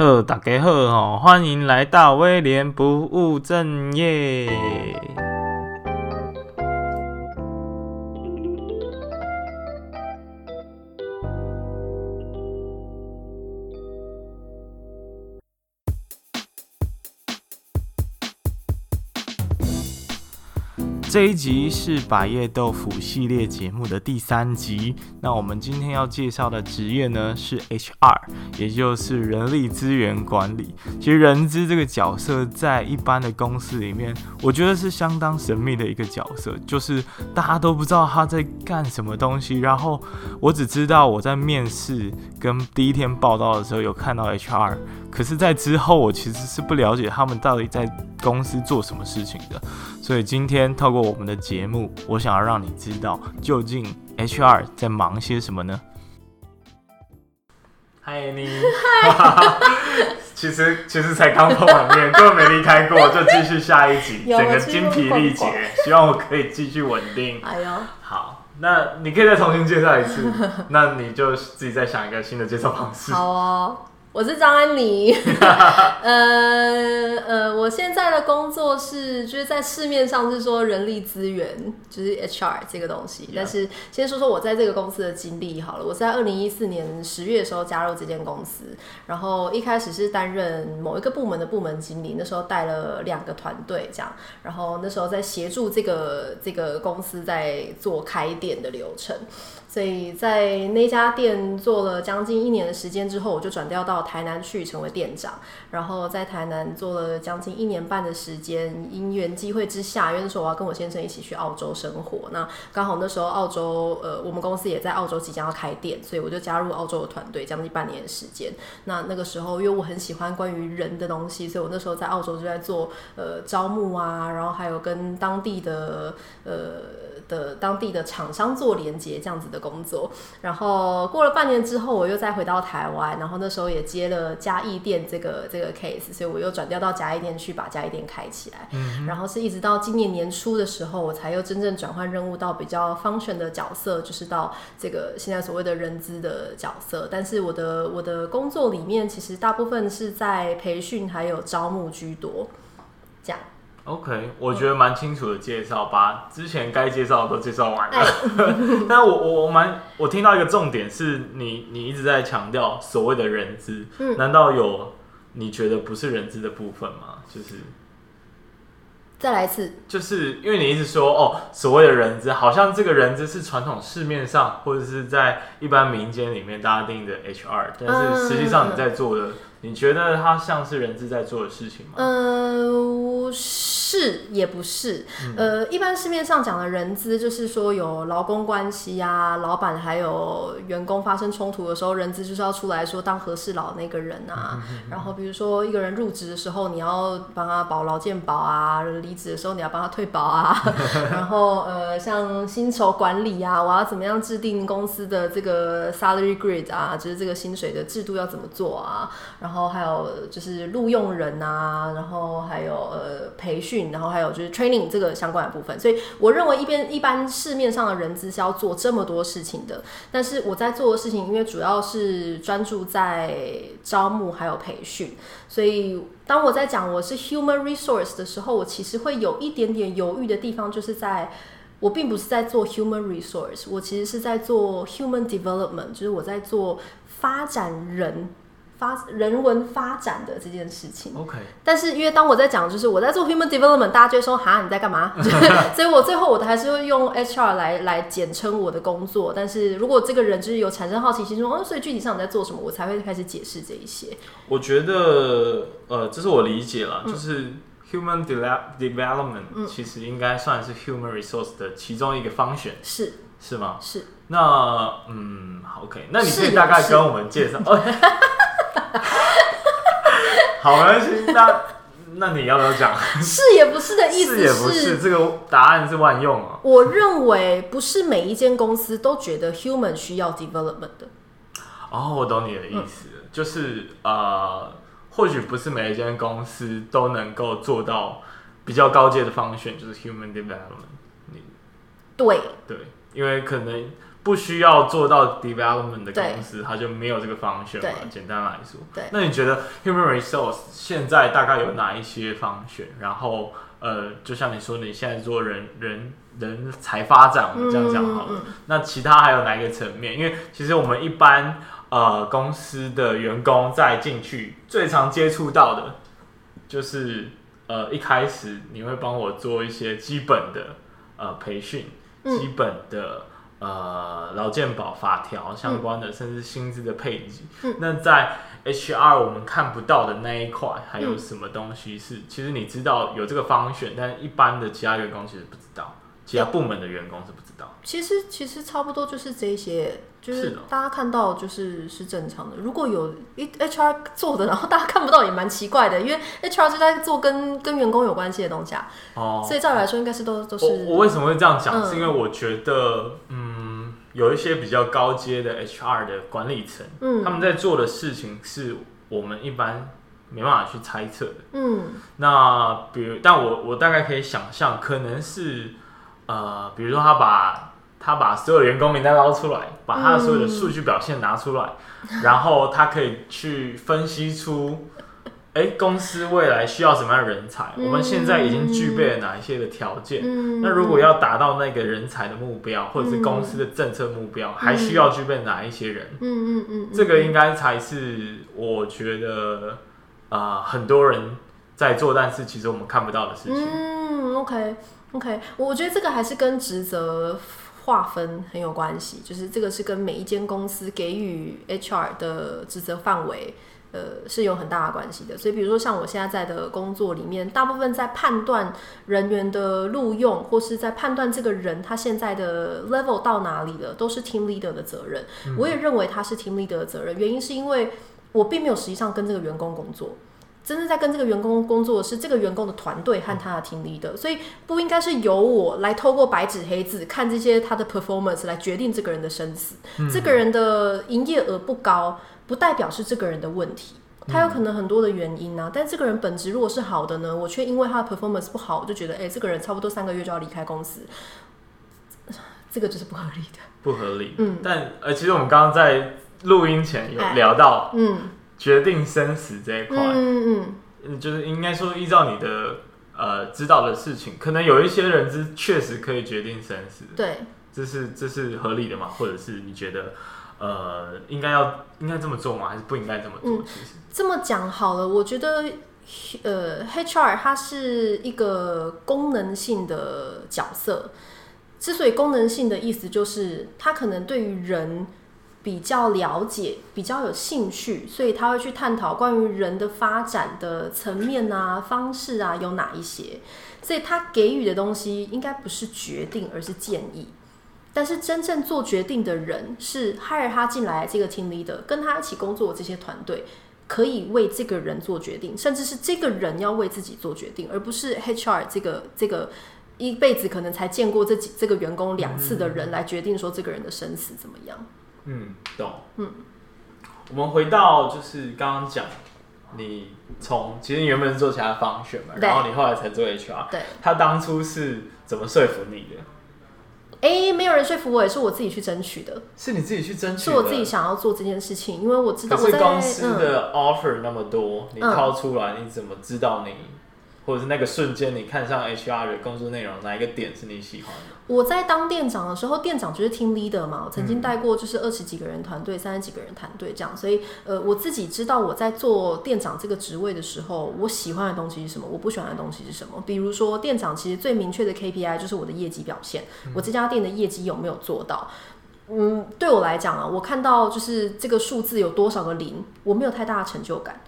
呵，大家好哦，欢迎来到威廉不务正业。这一集是百叶豆腐系列节目的第三集。那我们今天要介绍的职业呢，是 HR，也就是人力资源管理。其实人资这个角色在一般的公司里面，我觉得是相当神秘的一个角色，就是大家都不知道他在干什么东西。然后我只知道我在面试跟第一天报道的时候有看到 HR，可是，在之后我其实是不了解他们到底在公司做什么事情的。所以今天透过我们的节目，我想要让你知道究竟 HR 在忙些什么呢？嗨，你，其实其实才刚碰完面，根本没离开过，就继续下一集，整个精疲力竭，希望我可以继续稳定。哎呦，好，那你可以再重新介绍一次，那你就自己再想一个新的介绍方式。好哦。我是张安妮，呃呃，我现在的工作是就是在市面上是说人力资源，就是 HR 这个东西。但是先说说我在这个公司的经历好了。我在二零一四年十月的时候加入这间公司，然后一开始是担任某一个部门的部门经理，那时候带了两个团队这样，然后那时候在协助这个这个公司在做开店的流程。所以在那家店做了将近一年的时间之后，我就转调到台南去成为店长。然后在台南做了将近一年半的时间，因缘际会之下，因为那时候我要跟我先生一起去澳洲生活。那刚好那时候澳洲，呃，我们公司也在澳洲即将要开店，所以我就加入澳洲的团队，将近半年的时间。那那个时候，因为我很喜欢关于人的东西，所以我那时候在澳洲就在做呃招募啊，然后还有跟当地的呃。的当地的厂商做连接这样子的工作，然后过了半年之后，我又再回到台湾，然后那时候也接了嘉义店这个这个 case，所以我又转调到嘉义店去把嘉义店开起来，嗯，然后是一直到今年年初的时候，我才又真正转换任务到比较 function 的角色，就是到这个现在所谓的人资的角色，但是我的我的工作里面其实大部分是在培训还有招募居多，这样。OK，我觉得蛮清楚的介绍，把之前该介绍的都介绍完了。但我我我蛮我听到一个重点是你你一直在强调所谓的人资，嗯，难道有你觉得不是人资的部分吗？就是再来一次，就是因为你一直说哦，所谓的人资，好像这个人资是传统市面上或者是在一般民间里面大家定义的 HR，但是实际上你在做的。嗯你觉得它像是人资在做的事情吗？呃，是也不是。嗯、呃，一般市面上讲的人资，就是说有劳工关系啊，老板还有员工发生冲突的时候，人资就是要出来说当和事佬那个人啊。嗯、然后比如说一个人入职的时候，你要帮他保劳健保啊；离职的时候，你要帮他退保啊。然后呃，像薪酬管理啊，我要怎么样制定公司的这个 salary grid 啊，就是这个薪水的制度要怎么做啊？然后然后还有就是录用人啊，然后还有呃培训，然后还有就是 training 这个相关的部分。所以我认为一边一般市面上的人资是要做这么多事情的，但是我在做的事情，因为主要是专注在招募还有培训，所以当我在讲我是 human resource 的时候，我其实会有一点点犹豫的地方，就是在我并不是在做 human resource，我其实是在做 human development，就是我在做发展人。发人文发展的这件事情，OK。但是因为当我在讲，就是我在做 human development，大家就会说哈，你在干嘛？所以我最后我还是会用 HR 来来简称我的工作。但是如果这个人就是有产生好奇心，说哦，所以具体上你在做什么，我才会开始解释这一些。我觉得呃，这是我理解了，就是 human development 其实应该算是 human resource 的其中一个 function，是是吗？是。那嗯，OK，那你可以大概跟我们介绍。好，没关系。那那你要不要讲？是也不是的意思是？是也不是，这个答案是万用啊。我认为不是每一间公司都觉得 human 需要 development 的。哦，我懂你的意思，嗯、就是呃，或许不是每一间公司都能够做到比较高阶的 function，就是 human development。你对对，因为可能。不需要做到 development 的公司，它就没有这个 function 嘛。简单来说，对。那你觉得 human resource 现在大概有哪一些 function？然后，呃，就像你说，你现在做人人人才发展，我们这样讲好了。嗯嗯嗯。那其他还有哪一个层面？因为其实我们一般呃公司的员工在进去最常接触到的，就是呃一开始你会帮我做一些基本的呃培训，基本的。呃，劳健保法条相关的，嗯、甚至薪资的配置。嗯、那在 HR 我们看不到的那一块，还有什么东西是？嗯、其实你知道有这个方选，但一般的其他员工其实不知道，其他部门的员工是不知道。其实其实差不多就是这些，就是大家看到就是是正常的。如果有 HR 做的，然后大家看不到也蛮奇怪的，因为 HR 就在做跟跟员工有关系的东西啊。哦，所以照理来说应该是都都是我。我为什么会这样讲？嗯、是因为我觉得，嗯，有一些比较高阶的 HR 的管理层，嗯，他们在做的事情是我们一般没办法去猜测的。嗯，那比如，但我我大概可以想象，可能是呃，比如说他把。他把所有员工名单捞出来，把他的所有的数据表现拿出来，嗯、然后他可以去分析出，哎、欸，公司未来需要什么样的人才？嗯、我们现在已经具备了哪一些的条件？嗯、那如果要达到那个人才的目标，或者是公司的政策目标，嗯、还需要具备哪一些人？嗯嗯嗯，嗯嗯这个应该才是我觉得啊、呃，很多人在做，但是其实我们看不到的事情。嗯，OK OK，我觉得这个还是跟职责。划分很有关系，就是这个是跟每一间公司给予 HR 的职责范围，呃，是有很大的关系的。所以，比如说像我现在在的工作里面，大部分在判断人员的录用，或是在判断这个人他现在的 level 到哪里了，都是 team leader 的责任。嗯、我也认为他是 team leader 的责任，原因是因为我并没有实际上跟这个员工工作。真正在跟这个员工工作的是这个员工的团队和他的 team leader，所以不应该是由我来透过白纸黑字看这些他的 performance 来决定这个人的生死。嗯、这个人的营业额不高，不代表是这个人的问题，他有可能很多的原因啊。但这个人本质如果是好的呢，我却因为他的 performance 不好，我就觉得，哎、欸，这个人差不多三个月就要离开公司，这个就是不合理的，不合理。嗯，但呃，其实我们刚刚在录音前有聊到，嗯。决定生死这一块，嗯嗯，就是应该说依照你的呃知道的事情，可能有一些人是确实可以决定生死，对，这是这是合理的嘛？或者是你觉得呃应该要应该这么做吗？还是不应该这么做？其实、嗯、这么讲好了，我觉得呃 HR 它是一个功能性的角色，之所以功能性的意思就是它可能对于人。比较了解，比较有兴趣，所以他会去探讨关于人的发展的层面啊、方式啊有哪一些。所以他给予的东西应该不是决定，而是建议。但是真正做决定的人是 hire 他进来这个 team leader，跟他一起工作的这些团队可以为这个人做决定，甚至是这个人要为自己做决定，而不是 HR 这个这个一辈子可能才见过这几这个员工两次的人来决定说这个人的生死怎么样。嗯，懂。嗯，我们回到就是刚刚讲，你从其实你原本是做其他方选嘛，然后你后来才做 HR。对。他当初是怎么说服你的？哎、欸，没有人说服我，也是我自己去争取的。是你自己去争取的？是我自己想要做这件事情，因为我知道我在公司的 offer 那么多，嗯、你掏出来，你怎么知道你？或者是那个瞬间，你看上 HR 的工作内容，哪一个点是你喜欢的？我在当店长的时候，店长就是 team leader 嘛。我曾经带过就是二十几个人团队，三十几个人团队这样。所以，呃，我自己知道我在做店长这个职位的时候，我喜欢的东西是什么，我不喜欢的东西是什么。比如说，店长其实最明确的 KPI 就是我的业绩表现，我这家店的业绩有没有做到？嗯，对我来讲啊，我看到就是这个数字有多少个零，我没有太大的成就感。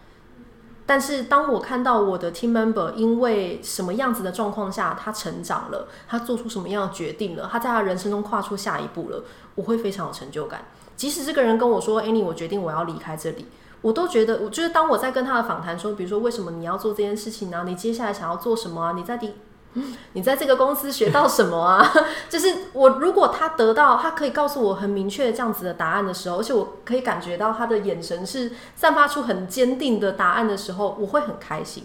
但是当我看到我的 team member 因为什么样子的状况下他成长了，他做出什么样的决定了，他在他人生中跨出下一步了，我会非常有成就感。即使这个人跟我说：“Annie，我决定我要离开这里。”我都觉得，我就是当我在跟他的访谈说，比如说为什么你要做这件事情呢？你接下来想要做什么啊？你在第。你在这个公司学到什么啊？就是我如果他得到，他可以告诉我很明确这样子的答案的时候，而且我可以感觉到他的眼神是散发出很坚定的答案的时候，我会很开心。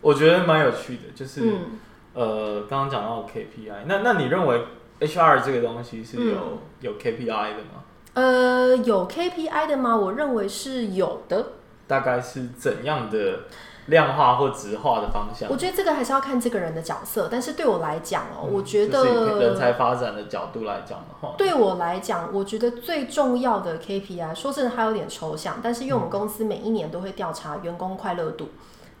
我觉得蛮有趣的，就是、嗯、呃，刚刚讲到 KPI，那那你认为 HR 这个东西是有、嗯、有 KPI 的吗？呃，有 KPI 的吗？我认为是有的。大概是怎样的量化或直化的方向？我觉得这个还是要看这个人的角色。但是对我来讲哦、喔嗯，我觉得就是人才发展的角度来讲的话，对我来讲，我觉得最重要的 KPI，说真的，它有点抽象。但是因为我们公司每一年都会调查员工快乐度。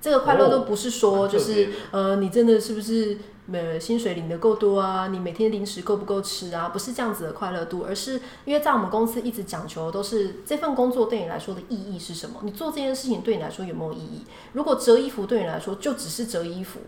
这个快乐都不是说就是、哦、呃，你真的是不是呃薪水领的够多啊？你每天零食够不够吃啊？不是这样子的快乐度，而是因为在我们公司一直讲求的都是这份工作对你来说的意义是什么？你做这件事情对你来说有没有意义？如果折衣服对你来说就只是折衣服。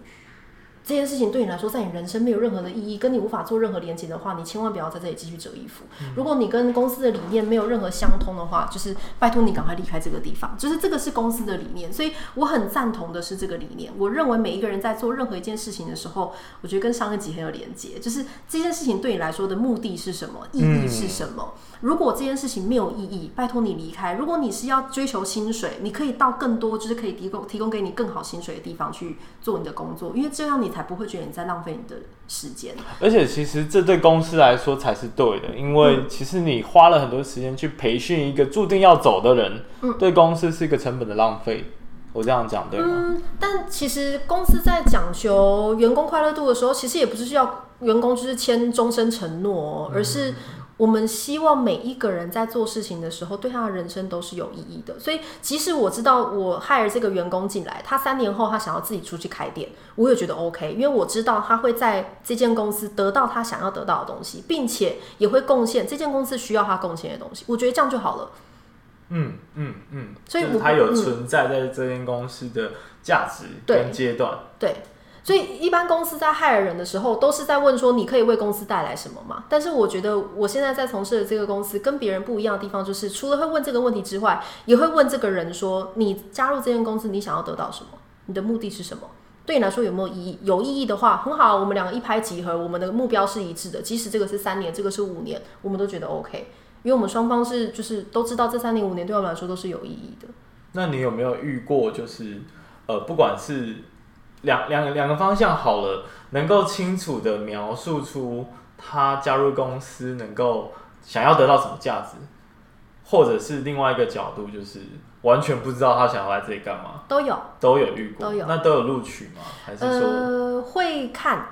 这件事情对你来说，在你人生没有任何的意义，跟你无法做任何连接的话，你千万不要在这里继续折衣服。如果你跟公司的理念没有任何相通的话，就是拜托你赶快离开这个地方。就是这个是公司的理念，所以我很赞同的是这个理念。我认为每一个人在做任何一件事情的时候，我觉得跟上一集很有连接。就是这件事情对你来说的目的是什么，意义是什么？如果这件事情没有意义，拜托你离开。如果你是要追求薪水，你可以到更多就是可以提供提供给你更好薪水的地方去做你的工作，因为这样你才不会觉得你在浪费你的时间。而且其实这对公司来说才是对的，因为其实你花了很多时间去培训一个注定要走的人，嗯，对公司是一个成本的浪费。我这样讲对吗？嗯，但其实公司在讲求员工快乐度的时候，其实也不是需要员工就是签终身承诺，而是。我们希望每一个人在做事情的时候，对他的人生都是有意义的。所以，即使我知道我 hire 这个员工进来，他三年后他想要自己出去开店，我也觉得 OK，因为我知道他会在这间公司得到他想要得到的东西，并且也会贡献这间公司需要他贡献的东西。我觉得这样就好了。嗯嗯嗯，所以他有存在在这间公司的价值跟阶段。对。对所以，一般公司在 hire 人的时候，都是在问说：“你可以为公司带来什么吗？”但是，我觉得我现在在从事的这个公司跟别人不一样的地方，就是除了会问这个问题之外，也会问这个人说：“你加入这间公司，你想要得到什么？你的目的是什么？对你来说有没有意义？有意义的话，很好，我们两个一拍即合，我们的目标是一致的。即使这个是三年，这个是五年，我们都觉得 OK，因为我们双方是就是都知道这三年五年对我们来说都是有意义的。那你有没有遇过，就是呃，不管是两两个两个方向好了，能够清楚的描述出他加入公司能够想要得到什么价值，或者是另外一个角度，就是完全不知道他想要来这里干嘛，都有都有遇过，都有，那都有录取吗？还是说呃会看？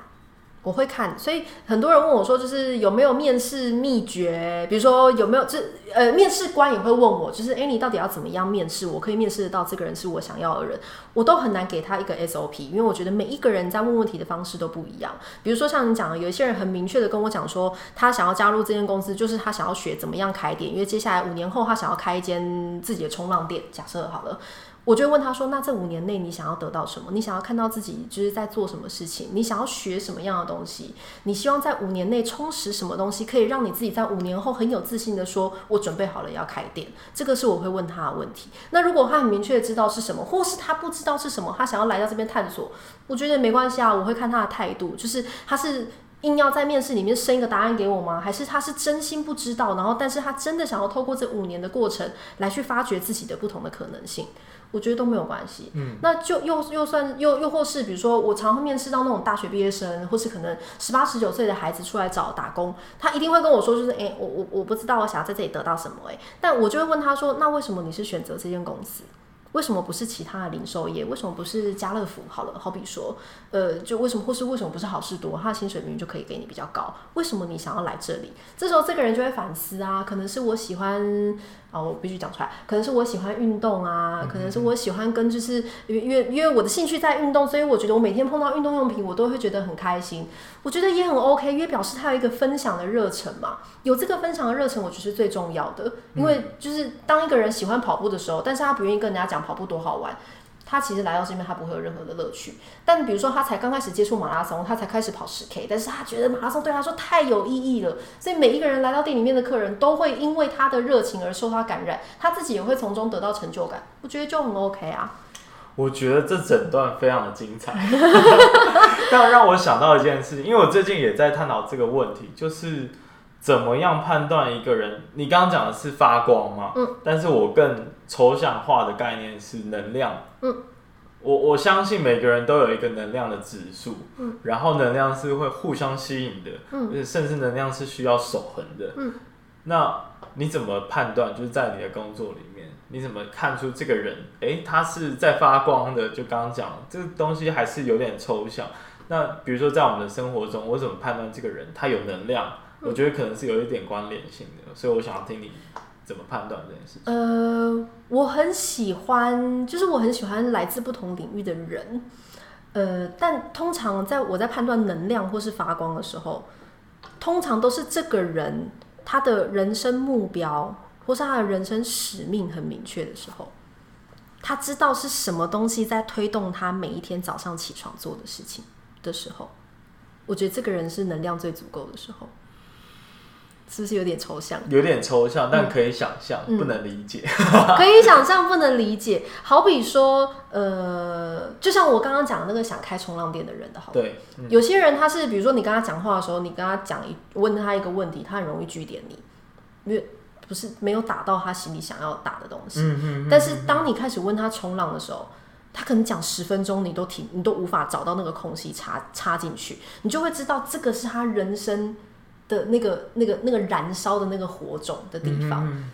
我会看，所以很多人问我说，就是有没有面试秘诀？比如说有没有这呃，面试官也会问我，就是哎，你到底要怎么样面试？我可以面试得到这个人是我想要的人，我都很难给他一个 SOP，因为我觉得每一个人在问问题的方式都不一样。比如说像你讲的，有一些人很明确的跟我讲说，他想要加入这间公司，就是他想要学怎么样开店，因为接下来五年后他想要开一间自己的冲浪店。假设好了。我就问他说：“那这五年内你想要得到什么？你想要看到自己就是在做什么事情？你想要学什么样的东西？你希望在五年内充实什么东西，可以让你自己在五年后很有自信的说：我准备好了要开店。这个是我会问他的问题。那如果他很明确知道是什么，或是他不知道是什么，他想要来到这边探索，我觉得没关系啊。我会看他的态度，就是他是硬要在面试里面生一个答案给我吗？还是他是真心不知道？然后，但是他真的想要透过这五年的过程来去发掘自己的不同的可能性。”我觉得都没有关系，嗯，那就又又算又又或是，比如说我常会面试到那种大学毕业生，或是可能十八十九岁的孩子出来找打工，他一定会跟我说，就是哎、欸，我我我不知道我想要在这里得到什么、欸，哎，但我就会问他说，那为什么你是选择这间公司？为什么不是其他的零售业？为什么不是家乐福？好了，好比说，呃，就为什么或是为什么不是好事多？他的薪水明明就可以给你比较高，为什么你想要来这里？这时候这个人就会反思啊，可能是我喜欢。啊，我必须讲出来，可能是我喜欢运动啊，可能是我喜欢跟就是因为因为因为我的兴趣在运动，所以我觉得我每天碰到运动用品，我都会觉得很开心。我觉得也很 OK，因为表示他有一个分享的热忱嘛，有这个分享的热忱，我觉得是最重要的。因为就是当一个人喜欢跑步的时候，但是他不愿意跟人家讲跑步多好玩。他其实来到这边，他不会有任何的乐趣。但比如说，他才刚开始接触马拉松，他才开始跑十 K，但是他觉得马拉松对他说太有意义了。所以每一个人来到店里面的客人都会因为他的热情而受他感染，他自己也会从中得到成就感。我觉得就很 OK 啊。我觉得这整段非常的精彩，但让我想到一件事情，因为我最近也在探讨这个问题，就是。怎么样判断一个人？你刚刚讲的是发光吗？嗯，但是我更抽象化的概念是能量。嗯，我我相信每个人都有一个能量的指数，嗯，然后能量是会互相吸引的，嗯，甚至能量是需要守恒的，嗯，那你怎么判断？就是在你的工作里面，你怎么看出这个人，诶，他是在发光的？就刚刚讲，这个东西还是有点抽象。那比如说在我们的生活中，我怎么判断这个人他有能量？我觉得可能是有一点关联性的，所以我想要听你。怎么判断这件事情？呃，我很喜欢，就是我很喜欢来自不同领域的人，呃，但通常在我在判断能量或是发光的时候，通常都是这个人他的人生目标或是他的人生使命很明确的时候，他知道是什么东西在推动他每一天早上起床做的事情的时候，我觉得这个人是能量最足够的时候。是不是有点抽象？有点抽象，但可以想象，嗯、不能理解。可以想象，不能理解。好比说，呃，就像我刚刚讲的那个想开冲浪店的人的好，对，嗯、有些人他是，比如说你跟他讲话的时候，你跟他讲一问他一个问题，他很容易拒点你，因为不是没有打到他心里想要打的东西。嗯嗯。但是当你开始问他冲浪的时候，他可能讲十分钟，你都停，你都无法找到那个空隙插插进去，你就会知道这个是他人生。的那个、那个、那个燃烧的那个火种的地方，嗯、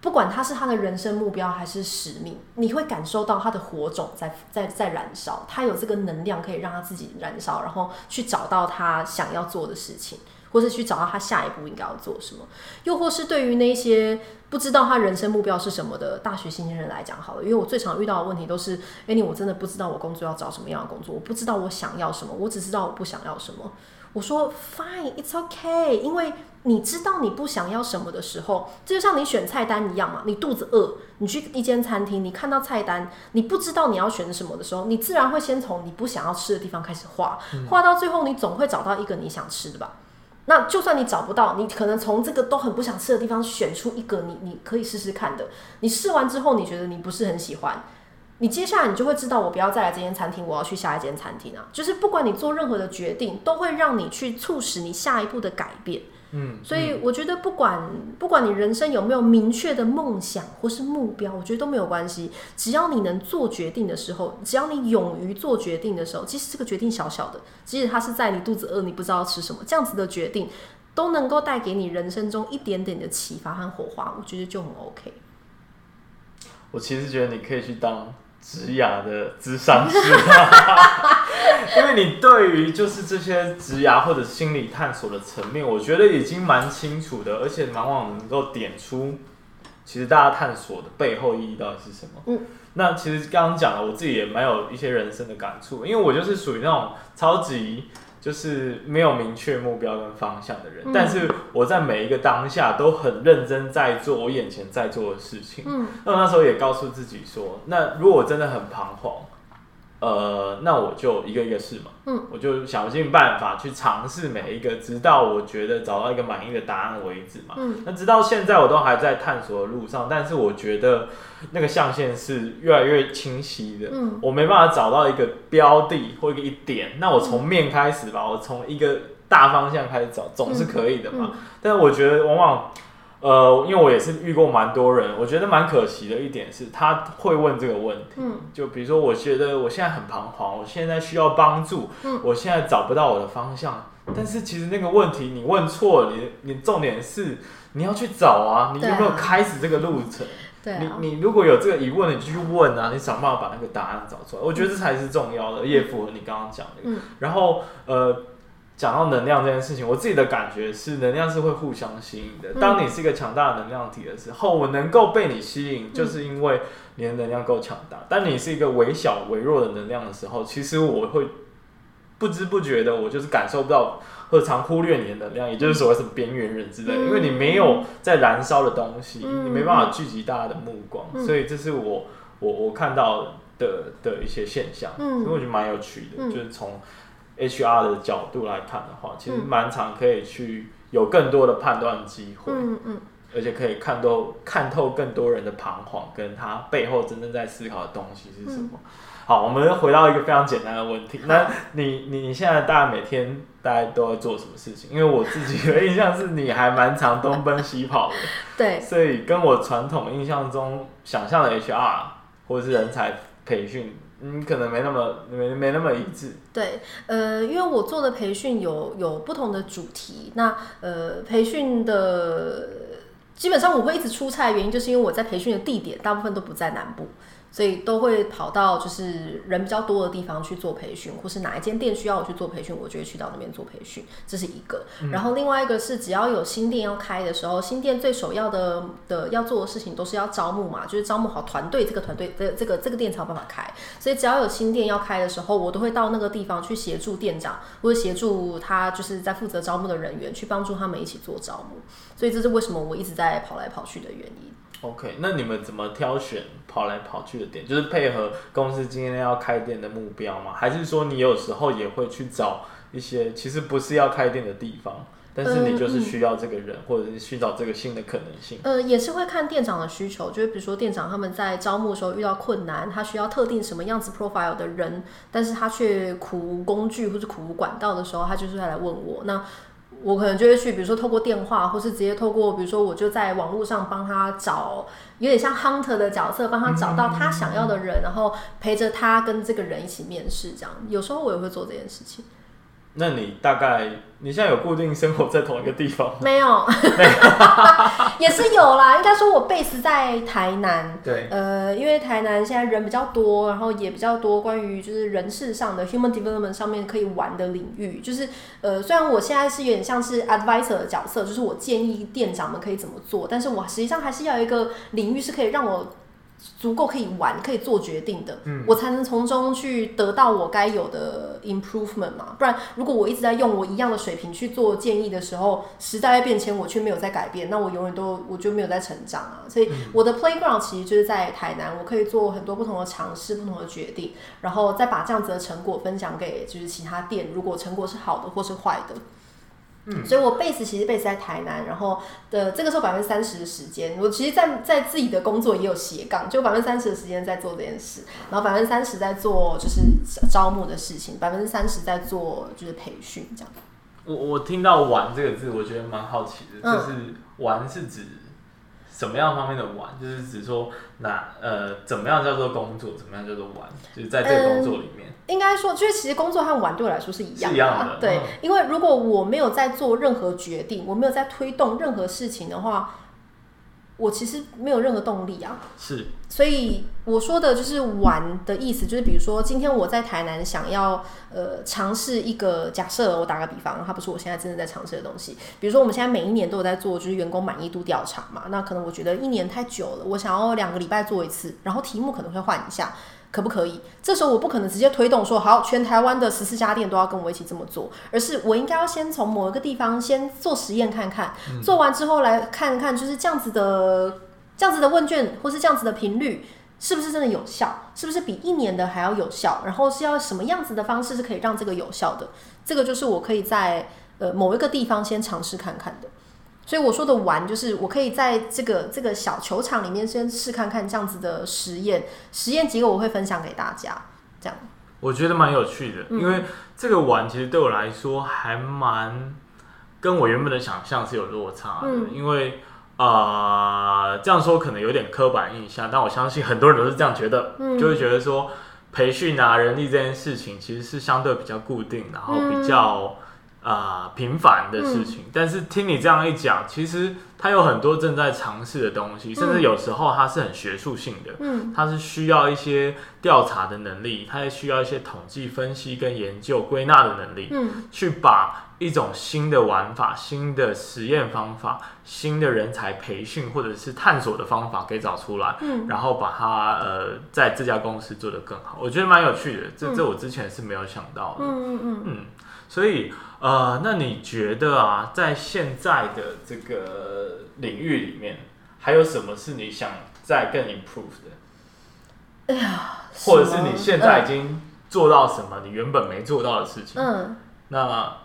不管他是他的人生目标还是使命，你会感受到他的火种在在在燃烧，他有这个能量可以让他自己燃烧，然后去找到他想要做的事情，或是去找到他下一步应该要做什么。又或是对于那些不知道他人生目标是什么的大学新鲜人来讲，好了，因为我最常遇到的问题都是：哎，你我真的不知道我工作要找什么样的工作，我不知道我想要什么，我只知道我不想要什么。我说 Fine, it's okay，因为你知道你不想要什么的时候，这就像你选菜单一样嘛。你肚子饿，你去一间餐厅，你看到菜单，你不知道你要选什么的时候，你自然会先从你不想要吃的地方开始画，画到最后，你总会找到一个你想吃的吧。那就算你找不到，你可能从这个都很不想吃的地方选出一个你你可以试试看的。你试完之后，你觉得你不是很喜欢。你接下来你就会知道，我不要再来这间餐厅，我要去下一间餐厅啊！就是不管你做任何的决定，都会让你去促使你下一步的改变。嗯，所以我觉得不管不管你人生有没有明确的梦想或是目标，我觉得都没有关系。只要你能做决定的时候，只要你勇于做决定的时候，即使这个决定小小的，即使它是在你肚子饿，你不知道吃什么，这样子的决定都能够带给你人生中一点点的启发和火花，我觉得就很 OK。我其实觉得你可以去当。职涯的智商师，因为你对于就是这些职涯或者心理探索的层面，我觉得已经蛮清楚的，而且往往能够点出，其实大家探索的背后意义到底是什么。嗯，那其实刚刚讲了，我自己也蛮有一些人生的感触，因为我就是属于那种超级。就是没有明确目标跟方向的人，嗯、但是我在每一个当下都很认真在做我眼前在做的事情。嗯，那我那时候也告诉自己说，那如果我真的很彷徨。呃，那我就一个一个试嘛，嗯，我就想尽办法去尝试每一个，直到我觉得找到一个满意的答案为止嘛。嗯，那直到现在我都还在探索的路上，但是我觉得那个象限是越来越清晰的。嗯，我没办法找到一个标的或一个一点，那我从面开始吧，我从一个大方向开始找，总是可以的嘛。嗯嗯，但是我觉得往往。呃，因为我也是遇过蛮多人，我觉得蛮可惜的一点是，他会问这个问题，嗯，就比如说，我觉得我现在很彷徨，我现在需要帮助，嗯，我现在找不到我的方向，但是其实那个问题你问错了，你你重点是你要去找啊，你有没有开始这个路程？对啊，你你如果有这个疑问，你就去问啊，你想办法把那个答案找出来，我觉得这才是重要的，也符合你刚刚讲的，嗯，然后呃。讲到能量这件事情，我自己的感觉是，能量是会互相吸引的。当你是一个强大的能量体的时候，我能够被你吸引，就是因为你的能量够强大。当你是一个微小、微弱的能量的时候，其实我会不知不觉的，我就是感受不到，或者常忽略你的能量，也就是所谓什么边缘人之类的。因为你没有在燃烧的东西，你没办法聚集大家的目光，所以这是我我我看到的的一些现象，所以我觉得蛮有趣的，就是从。HR 的角度来看的话，其实蛮常可以去有更多的判断机会，嗯嗯，而且可以看透看透更多人的彷徨，跟他背后真正在思考的东西是什么。嗯、好，我们回到一个非常简单的问题，那你你你现在大概每天大概都在做什么事情？因为我自己的印象是你还蛮常东奔西跑的，对，所以跟我传统印象中想象的 HR 或者是人才培训，嗯，可能没那么没没那么一致。对，呃，因为我做的培训有有不同的主题，那呃，培训的基本上我会一直出差，原因就是因为我在培训的地点大部分都不在南部。所以都会跑到就是人比较多的地方去做培训，或是哪一间店需要我去做培训，我就会去到那边做培训，这是一个。嗯、然后另外一个是，只要有新店要开的时候，新店最首要的的要做的事情都是要招募嘛，就是招募好团队，这个团队这这个这个店才有办法开。所以只要有新店要开的时候，我都会到那个地方去协助店长，或者协助他就是在负责招募的人员，去帮助他们一起做招募。所以这是为什么我一直在跑来跑去的原因。OK，那你们怎么挑选跑来跑去的店？就是配合公司今天要开店的目标吗？还是说你有时候也会去找一些其实不是要开店的地方，但是你就是需要这个人，嗯、或者是寻找这个新的可能性？呃，也是会看店长的需求，就是比如说店长他们在招募的时候遇到困难，他需要特定什么样子 profile 的人，但是他却苦无工具或者苦无管道的时候，他就是会来问我那。我可能就会去，比如说透过电话，或是直接透过，比如说我就在网络上帮他找，有点像 hunter 的角色，帮他找到他想要的人，然后陪着他跟这个人一起面试，这样。有时候我也会做这件事情。那你大概你现在有固定生活在同一个地方吗？没有，也是有啦。应该说我 base 在台南，对，呃，因为台南现在人比较多，然后也比较多关于就是人事上的 human development 上面可以玩的领域。就是呃，虽然我现在是有点像是 advisor 的角色，就是我建议店长们可以怎么做，但是我实际上还是要有一个领域是可以让我。足够可以玩，可以做决定的，嗯，我才能从中去得到我该有的 improvement 嘛。不然，如果我一直在用我一样的水平去做建议的时候，时代在变迁，我却没有在改变，那我永远都我就没有在成长啊。所以，我的 playground 其实就是在台南，我可以做很多不同的尝试，不同的决定，然后再把这样子的成果分享给就是其他店，如果成果是好的或是坏的。嗯、所以，我 base 其实 base 在台南，然后的这个时候百分之三十的时间，我其实在在自己的工作也有斜杠，就百分之三十的时间在做这件事，然后百分之三十在做就是招募的事情，百分之三十在做就是培训这样。我我听到玩这个字，我觉得蛮好奇的，就是玩是指。怎么样方面的玩，就是指说哪呃怎么样叫做工作，怎么样叫做玩，就是在这个工作里面。嗯、应该说，就是其实工作和玩对我来说是一样的。是一样的。对，嗯、因为如果我没有在做任何决定，我没有在推动任何事情的话。我其实没有任何动力啊，是，所以我说的就是玩的意思，就是比如说今天我在台南想要呃尝试一个假设，我打个比方，它不是我现在真的在尝试的东西，比如说我们现在每一年都有在做就是员工满意度调查嘛，那可能我觉得一年太久了，我想要两个礼拜做一次，然后题目可能会换一下。可不可以？这时候我不可能直接推动说好，全台湾的十四家店都要跟我一起这么做，而是我应该要先从某一个地方先做实验看看，嗯、做完之后来看看，就是这样子的这样子的问卷或是这样子的频率是不是真的有效？是不是比一年的还要有效？然后是要什么样子的方式是可以让这个有效的？这个就是我可以在呃某一个地方先尝试看看的。所以我说的玩，就是我可以在这个这个小球场里面先试看看这样子的实验，实验结果我会分享给大家。这样，我觉得蛮有趣的，因为这个玩其实对我来说还蛮跟我原本的想象是有落差的。因为啊、呃，这样说可能有点刻板印象，但我相信很多人都是这样觉得，就会觉得说培训啊、人力这件事情其实是相对比较固定，然后比较。啊，平凡的事情，嗯、但是听你这样一讲，其实它有很多正在尝试的东西，嗯、甚至有时候它是很学术性的，嗯，它是需要一些调查的能力，它也需要一些统计分析跟研究归纳的能力，嗯，去把一种新的玩法、新的实验方法、新的人才培训或者是探索的方法给找出来，嗯，然后把它呃在这家公司做得更好，我觉得蛮有趣的，这这我之前是没有想到的，嗯嗯嗯，嗯，所以。呃，那你觉得啊，在现在的这个领域里面，还有什么是你想再更 improve 的？哎呀，或者是你现在已经做到什么你原本没做到的事情？嗯，那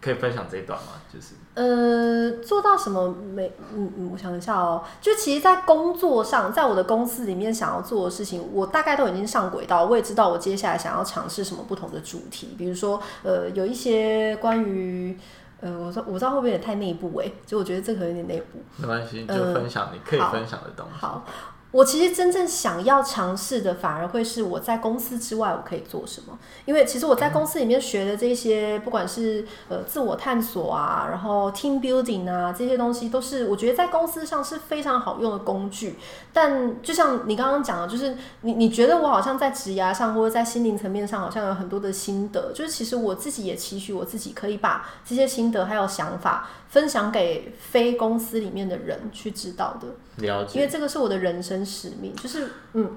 可以分享这一段吗？就是。呃，做到什么没？嗯嗯，我想一下哦。就其实，在工作上，在我的公司里面想要做的事情，我大概都已经上轨道。我也知道我接下来想要尝试什么不同的主题，比如说，呃，有一些关于，呃，我说我不知道会不会有点太内部哎，就我觉得这可能有点内部。没关系，就分享你可以分享的东西。呃、好。好我其实真正想要尝试的，反而会是我在公司之外我可以做什么。因为其实我在公司里面学的这些，不管是呃自我探索啊，然后 team building 啊这些东西，都是我觉得在公司上是非常好用的工具。但就像你刚刚讲的，就是你你觉得我好像在职涯上或者在心灵层面上好像有很多的心得，就是其实我自己也期许我自己可以把这些心得还有想法分享给非公司里面的人去知道的。了解，因为这个是我的人生使命，就是嗯，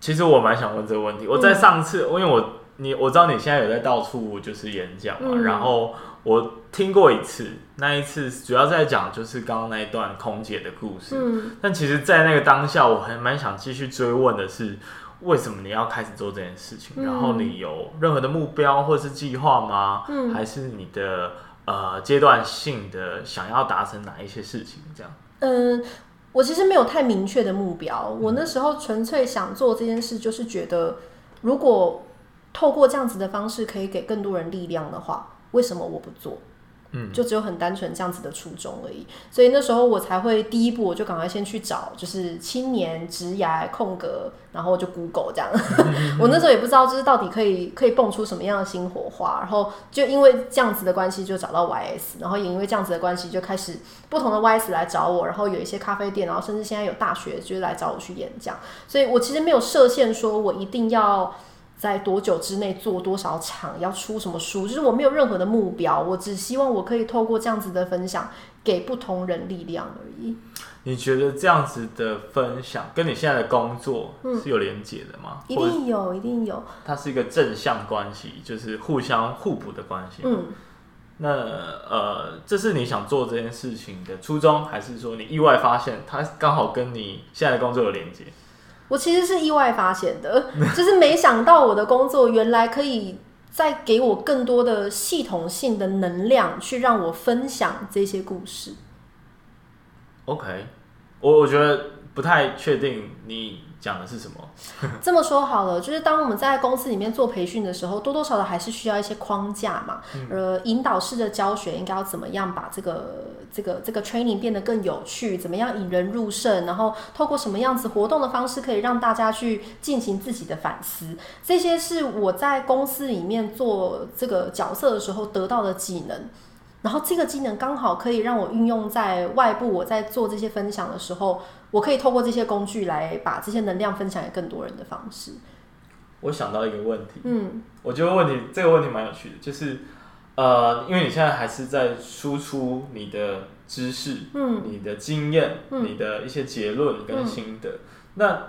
其实我蛮想问这个问题。我在上次，嗯、因为我你我知道你现在有在到处就是演讲嘛，嗯、然后我听过一次，那一次主要在讲就是刚刚那一段空姐的故事。嗯，但其实，在那个当下，我还蛮想继续追问的是，为什么你要开始做这件事情？嗯、然后你有任何的目标或是计划吗？嗯，还是你的呃阶段性的想要达成哪一些事情？这样，嗯。我其实没有太明确的目标，我那时候纯粹想做这件事，就是觉得如果透过这样子的方式可以给更多人力量的话，为什么我不做？嗯，就只有很单纯这样子的初衷而已，所以那时候我才会第一步我就赶快先去找，就是青年职涯空格，然后就 Google 这样。我那时候也不知道，就是到底可以可以蹦出什么样的新火花，然后就因为这样子的关系就找到 YS，然后也因为这样子的关系就开始不同的 YS 来找我，然后有一些咖啡店，然后甚至现在有大学就是来找我去演讲，所以我其实没有设限，说我一定要。在多久之内做多少场，要出什么书，就是我没有任何的目标，我只希望我可以透过这样子的分享，给不同人力量而已。你觉得这样子的分享跟你现在的工作是有连结的吗？嗯，一定有，一定有。它是一个正向关系，就是互相互补的关系。嗯，那呃，这是你想做这件事情的初衷，还是说你意外发现它刚好跟你现在的工作有连结？我其实是意外发现的，就是没想到我的工作原来可以再给我更多的系统性的能量，去让我分享这些故事。OK，我我觉得不太确定你讲的是什么？这么说好了，就是当我们在公司里面做培训的时候，多多少少还是需要一些框架嘛。嗯、呃，引导式的教学应该要怎么样把这个这个这个 training 变得更有趣？怎么样引人入胜？然后透过什么样子活动的方式，可以让大家去进行自己的反思？这些是我在公司里面做这个角色的时候得到的技能。然后这个技能刚好可以让我运用在外部，我在做这些分享的时候，我可以透过这些工具来把这些能量分享给更多人的方式。我想到一个问题，嗯，我觉得问题这个问题蛮有趣的，就是呃，因为你现在还是在输出你的知识，嗯，你的经验，嗯，你的一些结论跟心得。嗯，那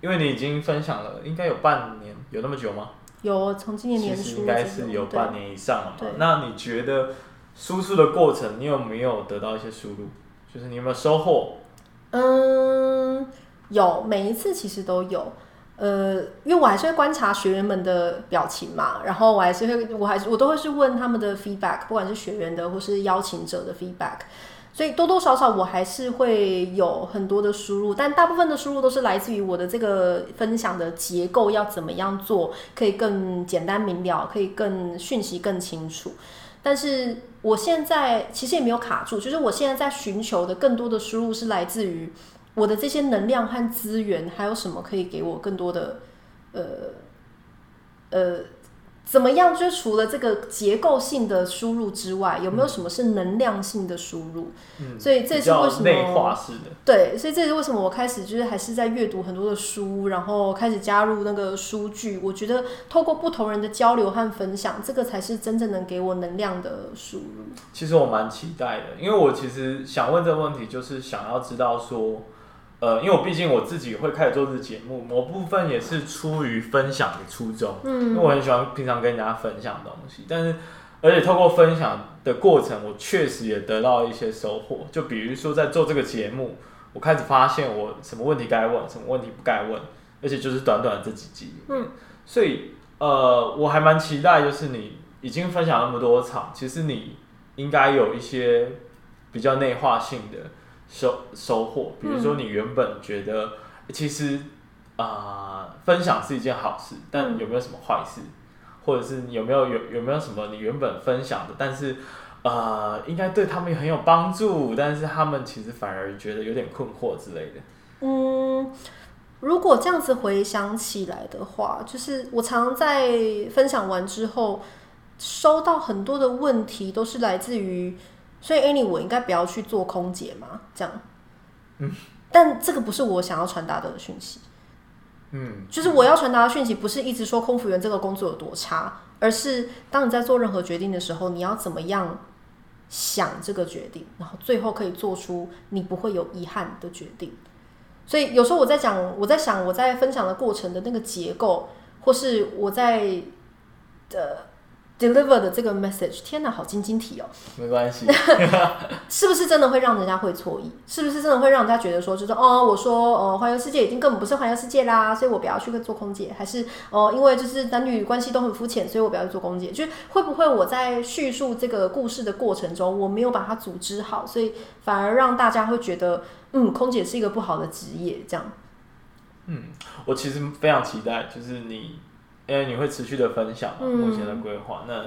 因为你已经分享了，应该有半年，有那么久吗？有，从今年年初应该是有半年以上了嘛。那你觉得？输出的过程，你有没有得到一些输入？就是你有没有收获？嗯，有，每一次其实都有。呃，因为我还是会观察学员们的表情嘛，然后我还是会，我还是我都会去问他们的 feedback，不管是学员的或是邀请者的 feedback。所以多多少少我还是会有很多的输入，但大部分的输入都是来自于我的这个分享的结构要怎么样做，可以更简单明了，可以更讯息更清楚。但是我现在其实也没有卡住，就是我现在在寻求的更多的输入是来自于我的这些能量和资源，还有什么可以给我更多的呃呃。怎么样？就除了这个结构性的输入之外，有没有什么是能量性的输入？嗯，所以这是为什么？内化式的。对，所以这是为什么我开始就是还是在阅读很多的书，然后开始加入那个书据。我觉得透过不同人的交流和分享，这个才是真正能给我能量的输入。其实我蛮期待的，因为我其实想问这个问题，就是想要知道说。呃，因为我毕竟我自己会开始做这个节目，某部分也是出于分享的初衷，嗯，因为我很喜欢平常跟大家分享东西，但是而且透过分享的过程，我确实也得到一些收获。就比如说在做这个节目，我开始发现我什么问题该问，什么问题不该问，而且就是短短这几集，嗯，所以呃，我还蛮期待，就是你已经分享那么多场，其实你应该有一些比较内化性的。收收获，比如说你原本觉得、其实啊、呃、分享是一件好事，但有没有什么坏事？嗯、或者是有没有有有没有什么你原本分享的，但是呃应该对他们很有帮助，但是他们其实反而觉得有点困惑之类的。嗯，如果这样子回想起来的话，就是我常常在分享完之后，收到很多的问题，都是来自于，所以 Annie，我应该不要去做空姐吗？这样，嗯，但这个不是我想要传达的讯息，嗯，就是我要传达的讯息，不是一直说空服员这个工作有多差，而是当你在做任何决定的时候，你要怎么样想这个决定，然后最后可以做出你不会有遗憾的决定。所以有时候我在讲，我在想我在分享的过程的那个结构，或是我在的 deliver 的这个 message，天哪，好晶晶体哦！没关系，是不是真的会让人家会错意？是不是真的会让人家觉得说，就是哦，我说呃，环游世界已经根本不是环游世界啦，所以我不要去做空姐，还是哦、呃，因为就是男女关系都很肤浅，所以我不要去做空姐。就是会不会我在叙述这个故事的过程中，我没有把它组织好，所以反而让大家会觉得。嗯，空姐是一个不好的职业，这样。嗯，我其实非常期待，就是你，因为你会持续的分享嘛，目前的规划。那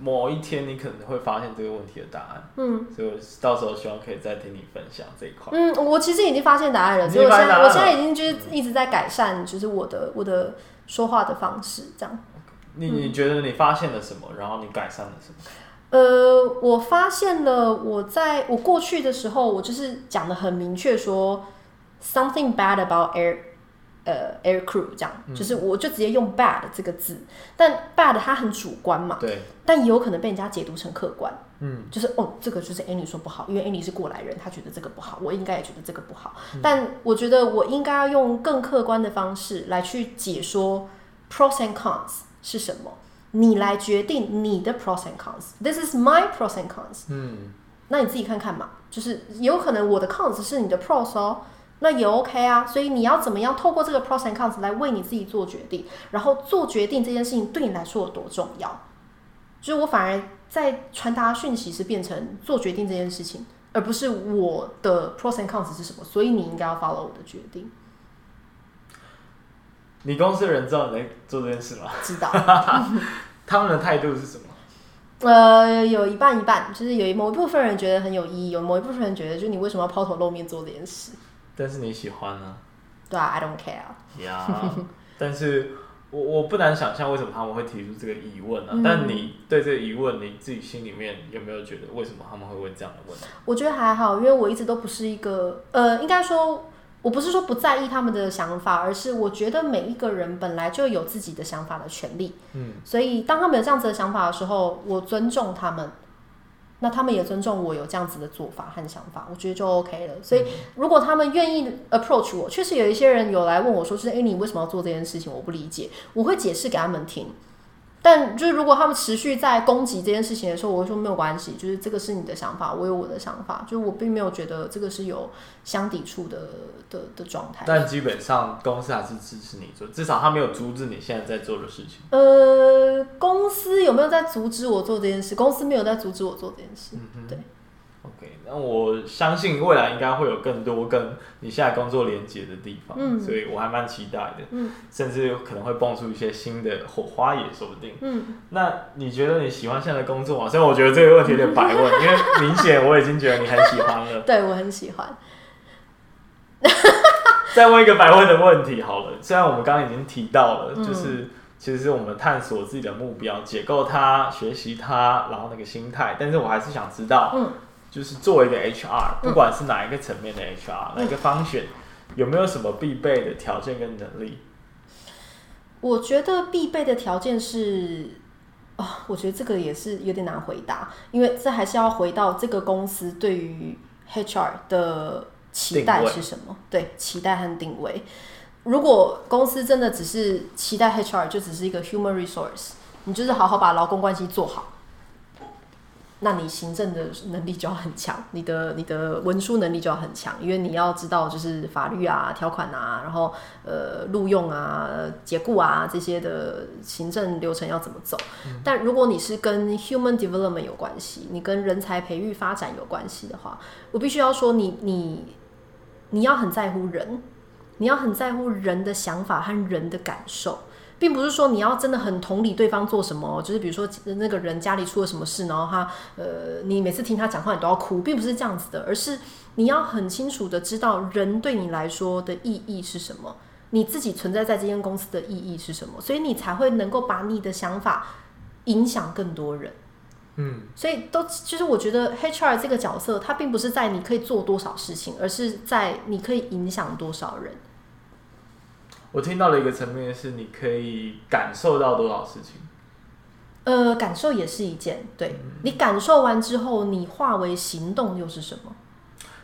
某一天你可能会发现这个问题的答案。嗯，所以我到时候希望可以再听你分享这一块。嗯，我其实已经发现答案了，所以我现在我现在已经就是一直在改善，就是我的我的说话的方式，这样。你你觉得你发现了什么？然后你改善了什么？呃，我发现了，我在我过去的时候，我就是讲的很明确，说 something bad about air，呃，air crew 这样，嗯、就是我就直接用 bad 这个字，但 bad 它很主观嘛，对，但也有可能被人家解读成客观，嗯，就是哦，这个就是 Annie 说不好，因为 Annie 是过来人，他觉得这个不好，我应该也觉得这个不好，嗯、但我觉得我应该要用更客观的方式来去解说 pros and cons 是什么。你来决定你的 pros and cons。This is my pros and cons。嗯，那你自己看看嘛，就是有可能我的 cons 是你的 pros 哦，那也 OK 啊。所以你要怎么样透过这个 pros and cons 来为你自己做决定，然后做决定这件事情对你来说有多重要？就是我反而在传达讯息是变成做决定这件事情，而不是我的 pros and cons 是什么。所以你应该要 follow 我的决定。你公司的人知道你在做这件事吗？知道。他们的态度是什么？呃，有一半一半，就是有一某一部分人觉得很有意义，有某一部分人觉得，就你为什么要抛头露面做这件事？但是你喜欢呢？对啊，I don't care。呀，但是我我不难想象为什么他们会提出这个疑问呢、啊？嗯、但你对这个疑问，你自己心里面有没有觉得为什么他们会问这样的问题？我觉得还好，因为我一直都不是一个呃，应该说。我不是说不在意他们的想法，而是我觉得每一个人本来就有自己的想法的权利。嗯，所以当他们有这样子的想法的时候，我尊重他们，那他们也尊重我有这样子的做法和想法，我觉得就 OK 了。所以如果他们愿意 approach 我，确实有一些人有来问我说，就是诶，你为什么要做这件事情？我不理解，我会解释给他们听。但就是如果他们持续在攻击这件事情的时候，我会说没有关系，就是这个是你的想法，我有我的想法，就是我并没有觉得这个是有相抵触的的的状态。但基本上公司还是支持你做，至少他没有阻止你现在在做的事情。呃，公司有没有在阻止我做这件事？公司没有在阻止我做这件事。嗯哼，对。OK，那我相信未来应该会有更多跟你现在工作连接的地方，嗯，所以我还蛮期待的，嗯，甚至有可能会蹦出一些新的火花也说不定，嗯。那你觉得你喜欢现在的工作吗？虽然我觉得这个问题有点白问，因为明显我已经觉得你很喜欢了。对，我很喜欢。再问一个白问的问题好了，虽然我们刚刚已经提到了，就是其实是我们探索自己的目标，解构它，学习它，然后那个心态，但是我还是想知道，嗯。就是作为一个 HR，不管是哪一个层面的 HR，、嗯、哪一个方选，有没有什么必备的条件跟能力？我觉得必备的条件是，啊、哦，我觉得这个也是有点难回答，因为这还是要回到这个公司对于 HR 的期待是什么？对，期待和定位。如果公司真的只是期待 HR 就只是一个 human resource，你就是好好把劳工关系做好。那你行政的能力就要很强，你的你的文书能力就要很强，因为你要知道就是法律啊、条款啊，然后呃录用啊、解雇啊这些的行政流程要怎么走。嗯、但如果你是跟 human development 有关系，你跟人才培育发展有关系的话，我必须要说你你你要很在乎人，你要很在乎人的想法和人的感受。并不是说你要真的很同理对方做什么，就是比如说那个人家里出了什么事，然后他呃，你每次听他讲话你都要哭，并不是这样子的，而是你要很清楚的知道人对你来说的意义是什么，你自己存在在这间公司的意义是什么，所以你才会能够把你的想法影响更多人。嗯，所以都就是我觉得 HR 这个角色，它并不是在你可以做多少事情，而是在你可以影响多少人。我听到了一个层面是，你可以感受到多少事情。呃，感受也是一件，对，你感受完之后，你化为行动又是什么？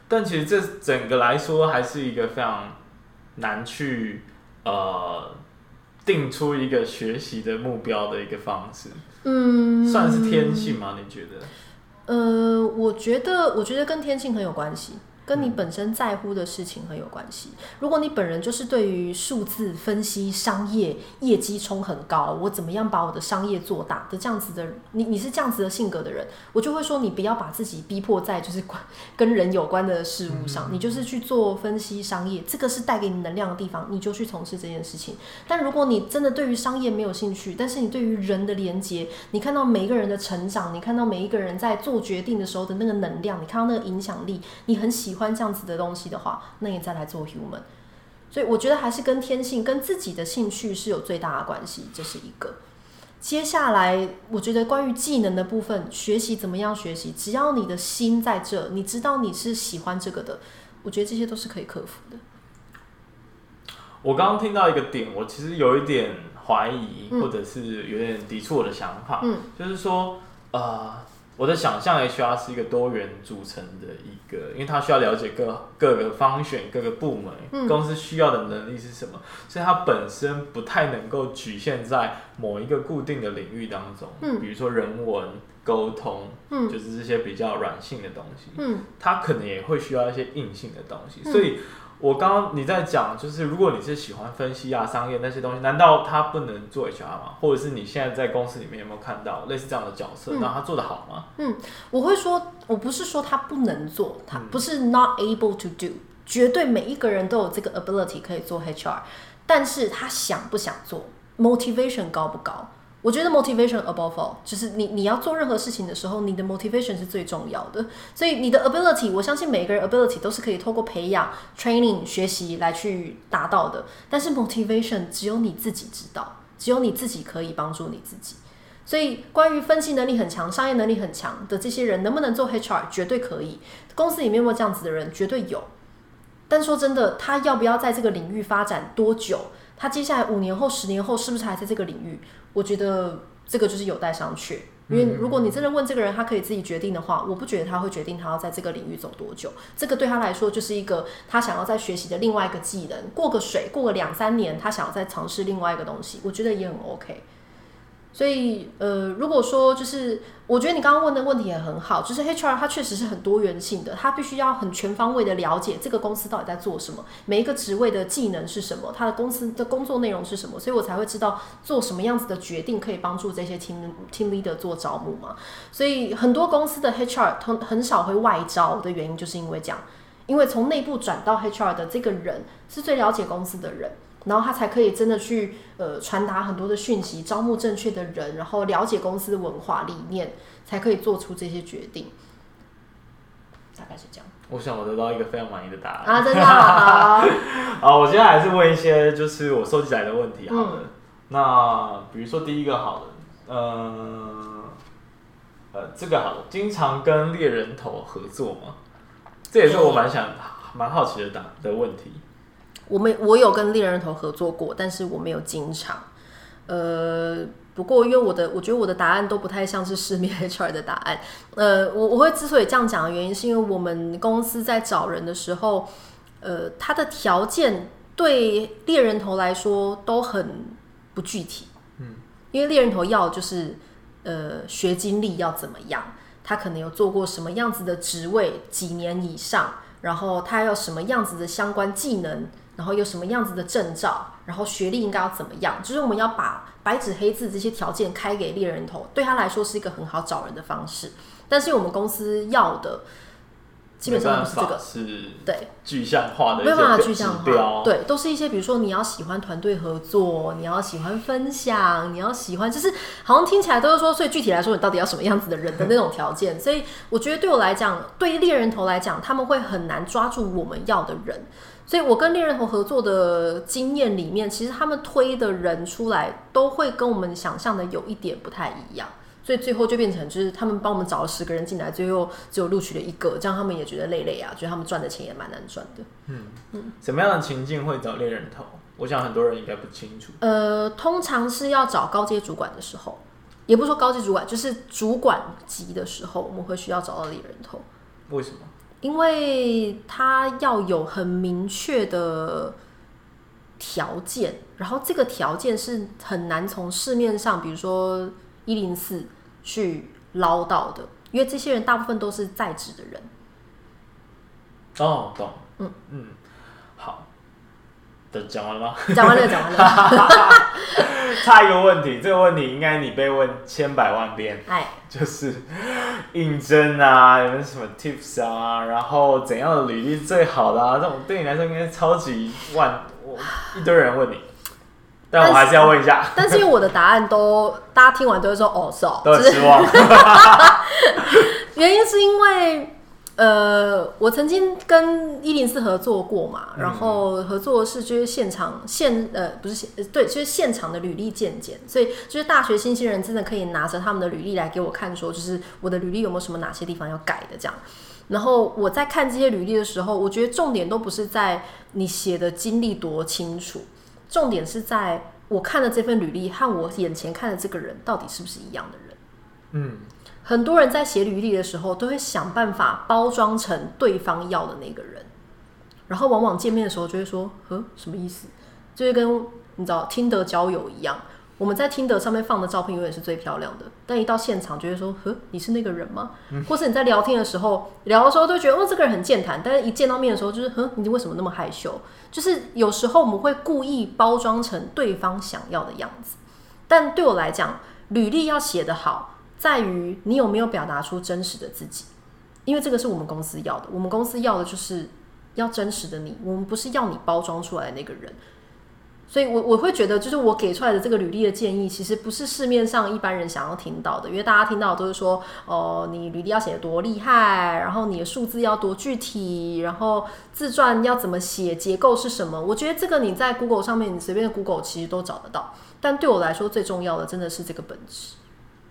但其实这整个来说，还是一个非常难去呃定出一个学习的目标的一个方式。嗯，算是天性吗？你觉得？呃，我觉得，我觉得跟天性很有关系。跟你本身在乎的事情很有关系。如果你本人就是对于数字分析、商业业绩冲很高，我怎么样把我的商业做大的这样子的，你你是这样子的性格的人，我就会说你不要把自己逼迫在就是关 跟人有关的事物上，你就是去做分析商业，这个是带给你能量的地方，你就去从事这件事情。但如果你真的对于商业没有兴趣，但是你对于人的连接，你看到每一个人的成长，你看到每一个人在做决定的时候的那个能量，你看到那个影响力，你很喜欢。喜欢这样子的东西的话，那你再来做 human。所以我觉得还是跟天性、跟自己的兴趣是有最大的关系，这是一个。接下来，我觉得关于技能的部分，学习怎么样学习，只要你的心在这，你知道你是喜欢这个的，我觉得这些都是可以克服的。我刚刚听到一个点，我其实有一点怀疑，或者是有点抵触我的想法，嗯，就是说，呃。我的想象，HR 是一个多元组成的一个，因为他需要了解各各个方选、各个部门、嗯、公司需要的能力是什么，所以他本身不太能够局限在某一个固定的领域当中。嗯，比如说人文沟通，嗯，就是这些比较软性的东西。嗯，它可能也会需要一些硬性的东西，所以。我刚刚你在讲，就是如果你是喜欢分析啊、商业那些东西，难道他不能做 HR 吗？或者是你现在在公司里面有没有看到类似这样的角色？那、嗯、他做得好吗？嗯，我会说，我不是说他不能做，他不是 not able to do，绝对每一个人都有这个 ability 可以做 HR，但是他想不想做，motivation 高不高？我觉得 motivation above all，就是你你要做任何事情的时候，你的 motivation 是最重要的。所以你的 ability，我相信每个人 ability 都是可以透过培养、training、学习来去达到的。但是 motivation 只有你自己知道，只有你自己可以帮助你自己。所以关于分析能力很强、商业能力很强的这些人，能不能做 HR，绝对可以。公司里面有没有这样子的人？绝对有。但说真的，他要不要在这个领域发展多久？他接下来五年后、十年后是不是还在这个领域？我觉得这个就是有待商榷。因为如果你真的问这个人，他可以自己决定的话，我不觉得他会决定他要在这个领域走多久。这个对他来说就是一个他想要在学习的另外一个技能。过个水，过个两三年，他想要再尝试另外一个东西，我觉得也很 OK。所以，呃，如果说就是，我觉得你刚刚问的问题也很好，就是 HR 它确实是很多元性的，它必须要很全方位的了解这个公司到底在做什么，每一个职位的技能是什么，它的公司的工作内容是什么，所以我才会知道做什么样子的决定可以帮助这些 team team leader 做招募嘛。所以很多公司的 HR 很很少会外招的原因就是因为这样，因为从内部转到 HR 的这个人是最了解公司的人。然后他才可以真的去呃传达很多的讯息，招募正确的人，然后了解公司的文化理念，才可以做出这些决定。大概是这样。我想我得到一个非常满意的答案啊！真的好。好，我现在还是问一些就是我收集来的问题。好的。嗯、那比如说第一个好了，嗯、呃，呃，这个好了，经常跟猎人头合作吗？这也是我蛮想、嗯、蛮好奇的答的问题。我们，我有跟猎人头合作过，但是我没有经常。呃，不过因为我的，我觉得我的答案都不太像是市面 HR 的答案。呃，我我会之所以这样讲的原因，是因为我们公司在找人的时候，呃，他的条件对猎人头来说都很不具体。嗯，因为猎人头要就是呃学经历要怎么样，他可能有做过什么样子的职位，几年以上，然后他要什么样子的相关技能。然后有什么样子的证照，然后学历应该要怎么样？就是我们要把白纸黑字这些条件开给猎人头，对他来说是一个很好找人的方式。但是我们公司要的基本上不是这个，是对具象化的，没有办法具象化，对，都是一些比如说你要喜欢团队合作，你要喜欢分享，你要喜欢，就是好像听起来都是说，所以具体来说，你到底要什么样子的人的那种条件。所以我觉得对我来讲，对于猎人头来讲，他们会很难抓住我们要的人。所以我跟猎人头合作的经验里面，其实他们推的人出来，都会跟我们想象的有一点不太一样。所以最后就变成，就是他们帮我们找了十个人进来，最后只有录取了一个，这样他们也觉得累累啊，觉得他们赚的钱也蛮难赚的。嗯嗯，什么样的情境会找猎人头？我想很多人应该不清楚。呃，通常是要找高阶主管的时候，也不是说高阶主管，就是主管级的时候，我们会需要找到猎人头。为什么？因为他要有很明确的条件，然后这个条件是很难从市面上，比如说。一零四去捞到的，因为这些人大部分都是在职的人。哦，懂。嗯嗯，都讲完了吗？讲完了，讲完了。差一个问题，这个问题应该你被问千百万遍。哎，就是应征啊，有没有什么 tips 啊？然后怎样的履历最好的啊？这种对你来说应该超级万，我一堆人问你。但我还是要问一下，但是因为我的答案都大家听完都会说哦，是哦，都很失望。原因是因为呃，我曾经跟一零四合作过嘛，然后合作是就是现场现呃不是现对，就是现场的履历鉴检，所以就是大学新鲜人真的可以拿着他们的履历来给我看，说就是我的履历有没有什么哪些地方要改的这样。然后我在看这些履历的时候，我觉得重点都不是在你写的经历多清楚。重点是在我看的这份履历和我眼前看的这个人到底是不是一样的人？嗯，很多人在写履历的时候都会想办法包装成对方要的那个人，然后往往见面的时候就会说：“呵，什么意思？”就是跟你知道听得交友一样。我们在听得上面放的照片永远是最漂亮的，但一到现场就会说：“呵，你是那个人吗？”嗯、或是你在聊天的时候聊的时候都觉得哦，这个人很健谈，但是一见到面的时候就是：“呵，你为什么那么害羞？”就是有时候我们会故意包装成对方想要的样子。但对我来讲，履历要写得好，在于你有没有表达出真实的自己，因为这个是我们公司要的。我们公司要的就是要真实的你，我们不是要你包装出来的那个人。所以我，我会觉得，就是我给出来的这个履历的建议，其实不是市面上一般人想要听到的。因为大家听到都是说，哦、你履历要写得多厉害，然后你的数字要多具体，然后自传要怎么写，结构是什么？我觉得这个你在 Google 上面，你随便 Google 其实都找得到。但对我来说，最重要的真的是这个本质。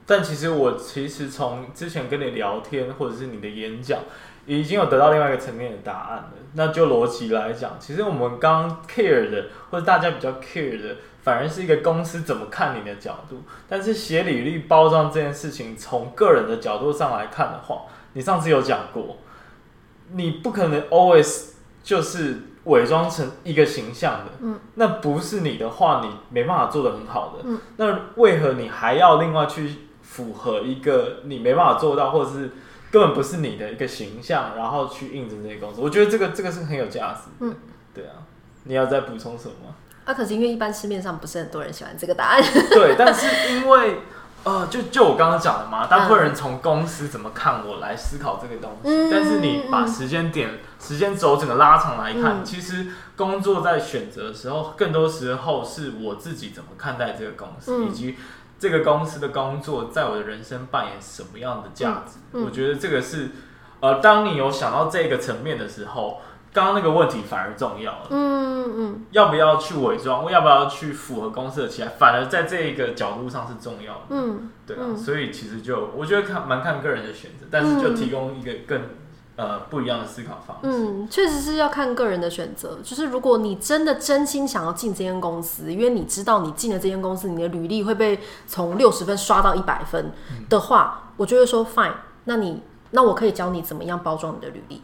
但其实我其实从之前跟你聊天，或者是你的演讲。已经有得到另外一个层面的答案了。那就逻辑来讲，其实我们刚 care 的，或者大家比较 care 的，反而是一个公司怎么看你的角度。但是写履历包装这件事情，从个人的角度上来看的话，你上次有讲过，你不可能 always 就是伪装成一个形象的。嗯，那不是你的话，你没办法做得很好的。嗯，那为何你还要另外去符合一个你没办法做到，或者是？根本不是你的一个形象，然后去应征这些公司，我觉得这个这个是很有价值。嗯，对啊，你要再补充什么吗？啊，可是因为一般市面上不是很多人喜欢这个答案。对，但是因为呃，就就我刚刚讲的嘛，大部分人从公司怎么看我来思考这个东西，嗯、但是你把时间点、嗯、时间轴整个拉长来看，嗯、其实工作在选择的时候，更多时候是我自己怎么看待这个公司，嗯、以及。这个公司的工作在我的人生扮演什么样的价值？嗯嗯、我觉得这个是，呃，当你有想到这个层面的时候，刚刚那个问题反而重要了。嗯嗯，嗯要不要去伪装？要不要去符合公司的期待？反而在这个角度上是重要的。嗯，对啊。嗯、所以其实就我觉得看蛮看个人的选择，但是就提供一个更。呃，不一样的思考方式。嗯，确实是要看个人的选择。就是如果你真的真心想要进这间公司，因为你知道你进了这间公司，你的履历会被从六十分刷到一百分的话，嗯、我就会说 fine。那你那我可以教你怎么样包装你的履历。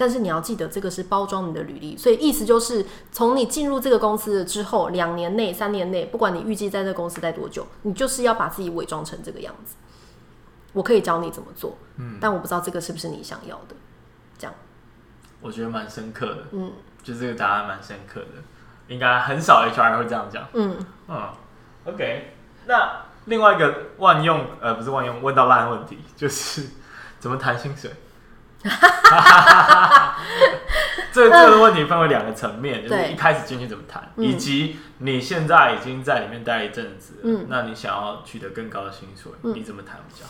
但是你要记得，这个是包装你的履历。所以意思就是，从你进入这个公司之后，两年内、三年内，不管你预计在这个公司待多久，你就是要把自己伪装成这个样子。我可以教你怎么做，嗯，但我不知道这个是不是你想要的。这样，我觉得蛮深刻的，嗯，就这个答案蛮深刻的，应该很少 HR 会这样讲，嗯。嗯，OK，那另外一个万用呃不是万用问到烂的问题，就是 怎么谈薪水？这这个问题分为两个层面，就是一开始进去怎么谈，以及你现在已经在里面待一阵子，嗯，那你想要取得更高的薪水，嗯、你怎么谈比较？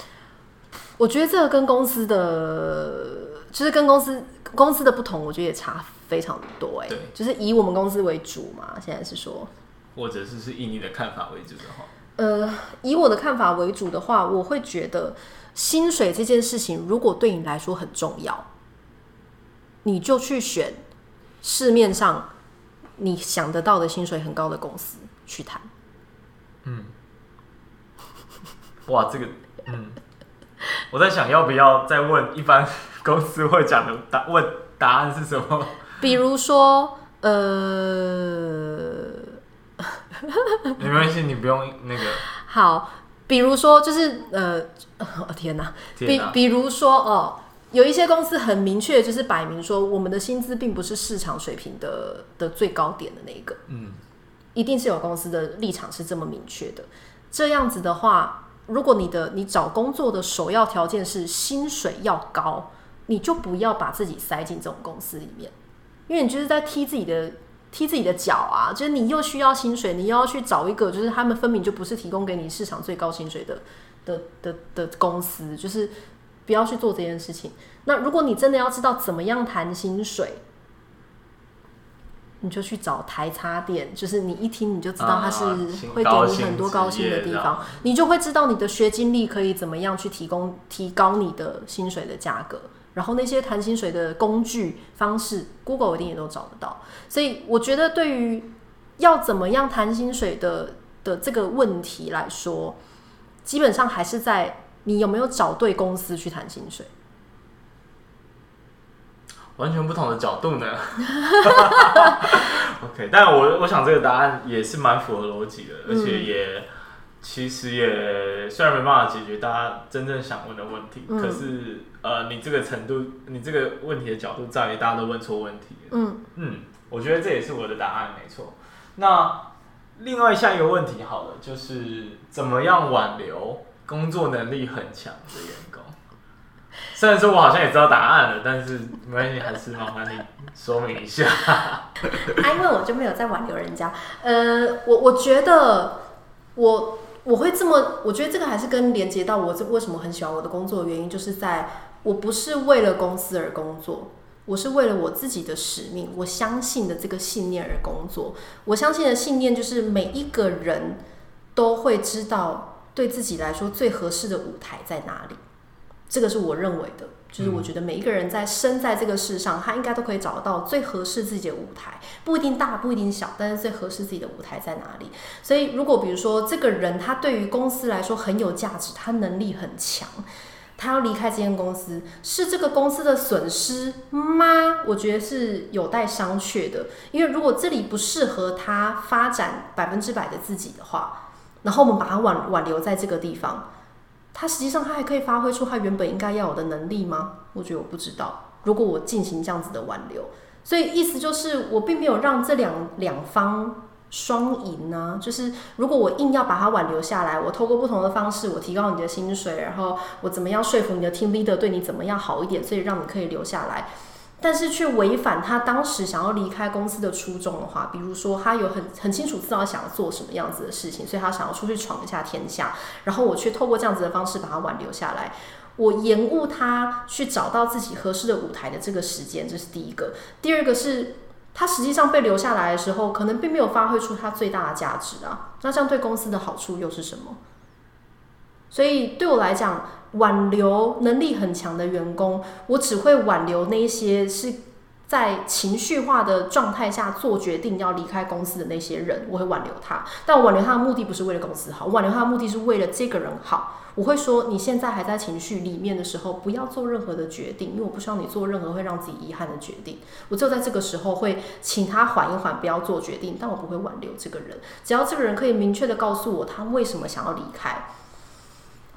我觉得这个跟公司的，就是跟公司公司的不同，我觉得也差非常多哎。对，就是以我们公司为主嘛，现在是说，或者是是以你的看法为主的话，呃，以我的看法为主的话，我会觉得薪水这件事情，如果对你来说很重要。你就去选市面上你想得到的薪水很高的公司去谈。嗯，哇，这个，嗯，我在想要不要再问一般 公司会讲的答问答案是什么？比如说，呃，没关系，你不用那个。好，比如说就是呃，哦天哪，天哪比比如说哦。有一些公司很明确，就是摆明说，我们的薪资并不是市场水平的的最高点的那一个，嗯，一定是有公司的立场是这么明确的。这样子的话，如果你的你找工作的首要条件是薪水要高，你就不要把自己塞进这种公司里面，因为你就是在踢自己的踢自己的脚啊！就是你又需要薪水，你又要去找一个就是他们分明就不是提供给你市场最高薪水的的的的公司，就是。不要去做这件事情。那如果你真的要知道怎么样谈薪水，你就去找台差店，就是你一听你就知道它是会给你很多高薪的地方，你就会知道你的学经历可以怎么样去提供提高你的薪水的价格。然后那些谈薪水的工具方式，Google 一定也都找得到。所以我觉得对于要怎么样谈薪水的的这个问题来说，基本上还是在。你有没有找对公司去谈薪水？完全不同的角度呢。OK，但我我想这个答案也是蛮符合逻辑的，而且也、嗯、其实也虽然没办法解决大家真正想问的问题，嗯、可是呃，你这个程度，你这个问题的角度在于大家都问错问题。嗯嗯，我觉得这也是我的答案，没错。那另外下一个问题，好了，就是怎么样挽留？工作能力很强的员工，虽然说我好像也知道答案了，但是没关系，还是麻烦你说明一下。啊，因为我就没有在挽留人家。呃，我我觉得我我会这么，我觉得这个还是跟连接到我这为什么很喜欢我的工作的原因，就是在我不是为了公司而工作，我是为了我自己的使命，我相信的这个信念而工作。我相信的信念就是每一个人都会知道。对自己来说最合适的舞台在哪里？这个是我认为的，就是我觉得每一个人在生在这个世上，他应该都可以找到最合适自己的舞台，不一定大，不一定小，但是最合适自己的舞台在哪里？所以，如果比如说这个人他对于公司来说很有价值，他能力很强，他要离开这间公司，是这个公司的损失吗？我觉得是有待商榷的，因为如果这里不适合他发展百分之百的自己的话。然后我们把他挽挽留在这个地方，他实际上他还可以发挥出他原本应该要有的能力吗？我觉得我不知道。如果我进行这样子的挽留，所以意思就是我并没有让这两两方双赢呢。就是如果我硬要把他挽留下来，我透过不同的方式，我提高你的薪水，然后我怎么样说服你的 team leader 对你怎么样好一点，所以让你可以留下来。但是却违反他当时想要离开公司的初衷的话，比如说他有很很清楚知道想要做什么样子的事情，所以他想要出去闯一下天下，然后我却透过这样子的方式把他挽留下来，我延误他去找到自己合适的舞台的这个时间，这是第一个。第二个是他实际上被留下来的时候，可能并没有发挥出他最大的价值啊，那这样对公司的好处又是什么？所以对我来讲，挽留能力很强的员工，我只会挽留那些是在情绪化的状态下做决定要离开公司的那些人，我会挽留他。但我挽留他的目的不是为了公司好，我挽留他的目的是为了这个人好。我会说，你现在还在情绪里面的时候，不要做任何的决定，因为我不希望你做任何会让自己遗憾的决定。我只有在这个时候会请他缓一缓，不要做决定，但我不会挽留这个人。只要这个人可以明确的告诉我他为什么想要离开。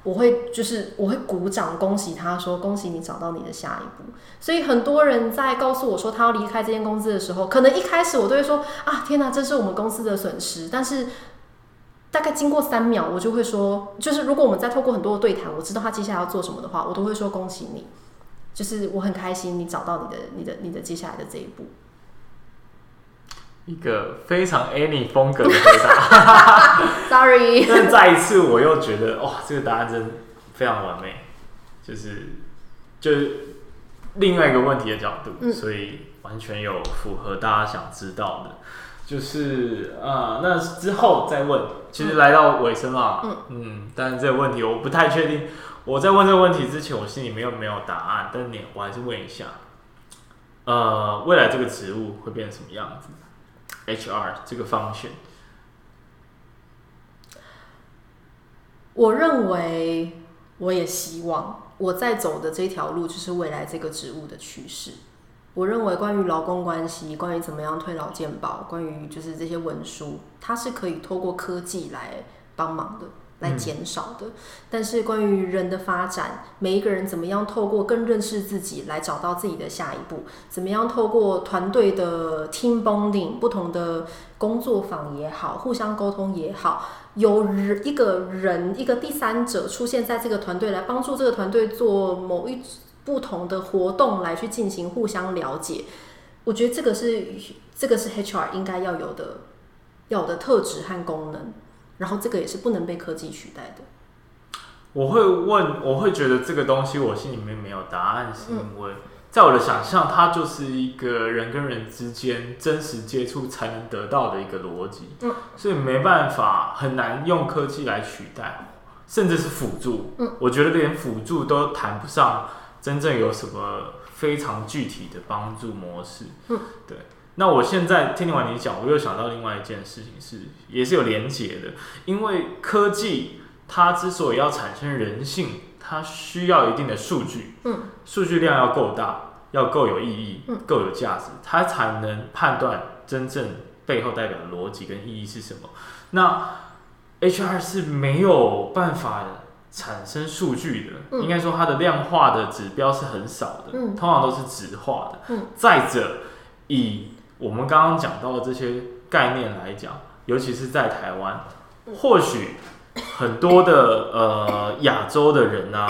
我会就是我会鼓掌恭喜他说，恭喜你找到你的下一步。所以很多人在告诉我说他要离开这间公司的时候，可能一开始我都会说啊，天哪，这是我们公司的损失。但是大概经过三秒，我就会说，就是如果我们再透过很多的对谈，我知道他接下来要做什么的话，我都会说恭喜你。就是我很开心你找到你的你的你的接下来的这一步。一个非常 Annie 风格的回答，Sorry。但再一次我又觉得，哇，这个答案真非常完美，就是就是另外一个问题的角度，嗯、所以完全有符合大家想知道的，就是啊、呃，那之后再问，其实来到尾声了，嗯。嗯，但是这个问题我不太确定，我在问这个问题之前，我心里没有没有答案，但你我还是问一下，呃，未来这个职务会变成什么样子？HR 这个方向，我认为，我也希望我在走的这条路就是未来这个职务的趋势。我认为，关于劳工关系，关于怎么样推劳健保，关于就是这些文书，它是可以透过科技来帮忙的。来减少的，但是关于人的发展，每一个人怎么样透过更认识自己来找到自己的下一步？怎么样透过团队的 team bonding，不同的工作坊也好，互相沟通也好，有人一个人一个第三者出现在这个团队来帮助这个团队做某一不同的活动来去进行互相了解。我觉得这个是这个是 HR 应该要有的要有的特质和功能。然后这个也是不能被科技取代的。我会问，我会觉得这个东西我心里面没有答案，是因为在我的想象，它就是一个人跟人之间真实接触才能得到的一个逻辑。嗯，所以没办法，很难用科技来取代，甚至是辅助。嗯，我觉得连辅助都谈不上真正有什么非常具体的帮助模式。嗯，对。那我现在听完你讲，我又想到另外一件事情是，也是有连结的。因为科技它之所以要产生人性，它需要一定的数据，嗯，数据量要够大，要够有意义，嗯，够有价值，它才能判断真正背后代表的逻辑跟意义是什么。那 HR 是没有办法产生数据的，应该说它的量化的指标是很少的，通常都是质化的。嗯，再者以我们刚刚讲到的这些概念来讲，尤其是在台湾，或许很多的呃亚洲的人啊，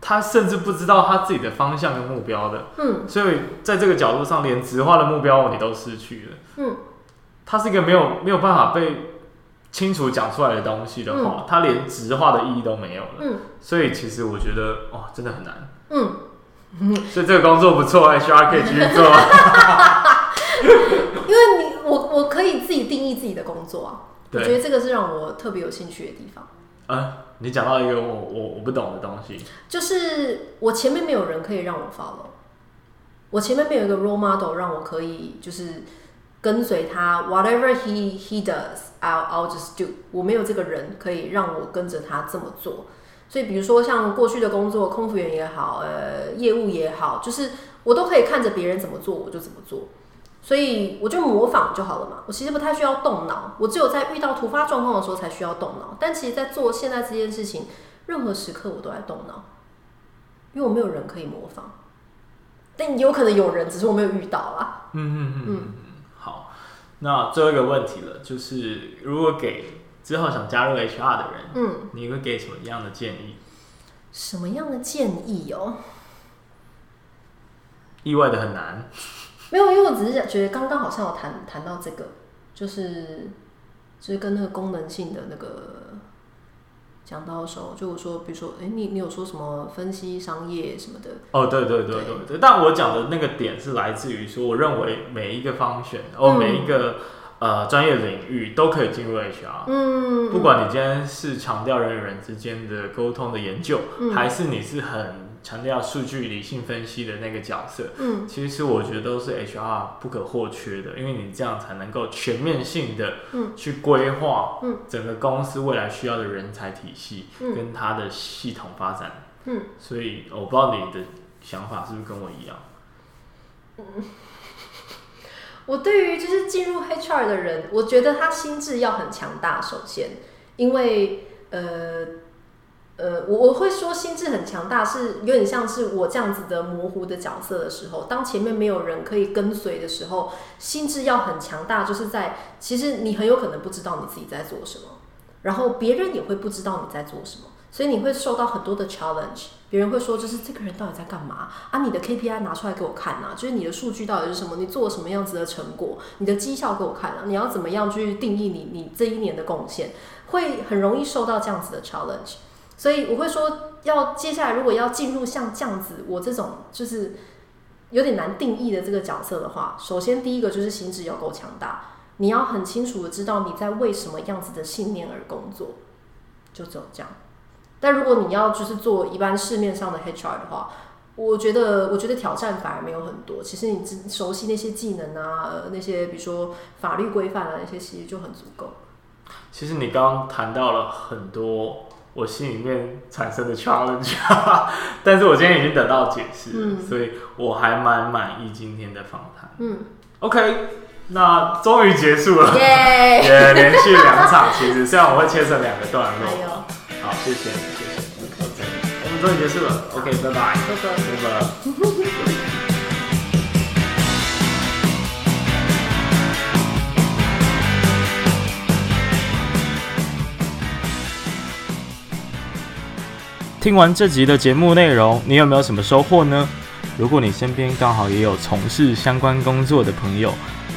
他甚至不知道他自己的方向跟目标的。嗯，所以在这个角度上，连直化的目标你都失去了。嗯，它是一个没有没有办法被清楚讲出来的东西的话，它连直化的意义都没有了。嗯，所以其实我觉得哇，真的很难。嗯，所以这个工作不错，HR 可以继续做。因为你我我可以自己定义自己的工作啊，我觉得这个是让我特别有兴趣的地方。啊，你讲到一个我我我不懂的东西，就是我前面没有人可以让我 follow，我前面没有一个 role model 让我可以就是跟随他，whatever he he does，I'll I'll just do。我没有这个人可以让我跟着他这么做，所以比如说像过去的工作，空服员也好，呃，业务也好，就是我都可以看着别人怎么做，我就怎么做。所以我就模仿就好了嘛，我其实不太需要动脑，我只有在遇到突发状况的时候才需要动脑。但其实，在做现在这件事情，任何时刻我都在动脑，因为我没有人可以模仿。但有可能有人，只是我没有遇到啊。嗯嗯嗯嗯。好，那最后一个问题了，就是如果给之后想加入 HR 的人，嗯，你会给什么样的建议？什么样的建议哦？意外的很难。没有，因为我只是觉得刚刚好像有谈谈到这个，就是就是跟那个功能性的那个讲到的时候，就我说，比如说，哎，你你有说什么分析商业什么的？哦，对对对对对。对但我讲的那个点是来自于说，我认为每一个方选，哦，每一个、嗯、呃专业领域都可以进入 HR。嗯。不管你今天是强调人与人之间的沟通的研究，嗯、还是你是很。强调数据理性分析的那个角色，嗯，其实我觉得都是 HR 不可或缺的，因为你这样才能够全面性的，去规划，嗯，整个公司未来需要的人才体系，跟它的系统发展，嗯，所以我不知道你的想法是不是跟我一样，嗯，我对于就是进入 HR 的人，我觉得他心智要很强大，首先，因为呃。呃，我我会说心智很强大，是有点像是我这样子的模糊的角色的时候，当前面没有人可以跟随的时候，心智要很强大，就是在其实你很有可能不知道你自己在做什么，然后别人也会不知道你在做什么，所以你会受到很多的 challenge。别人会说，就是这个人到底在干嘛啊？你的 KPI 拿出来给我看呐，就是你的数据到底是什么？你做了什么样子的成果？你的绩效给我看啊？你要怎么样去定义你你这一年的贡献？会很容易受到这样子的 challenge。所以我会说，要接下来如果要进入像这样子我这种就是有点难定义的这个角色的话，首先第一个就是心智要够强大，你要很清楚的知道你在为什么样子的信念而工作，就只有这样。但如果你要就是做一般市面上的 HR 的话，我觉得我觉得挑战反而没有很多。其实你只熟悉那些技能啊，那些比如说法律规范啊，那些其实就很足够。其实你刚刚谈到了很多我心里面产生的 challenge，但是我今天已经得到解释，嗯，所以我还蛮满意今天的访谈。嗯，OK，那终于结束了，耶 Yeah，也连续两场，其实虽然我会切成两个段落。好，谢谢，谢谢。OK，我们终于结束了。OK，拜拜。拜拜，拜拜。听完这集的节目内容，你有没有什么收获呢？如果你身边刚好也有从事相关工作的朋友，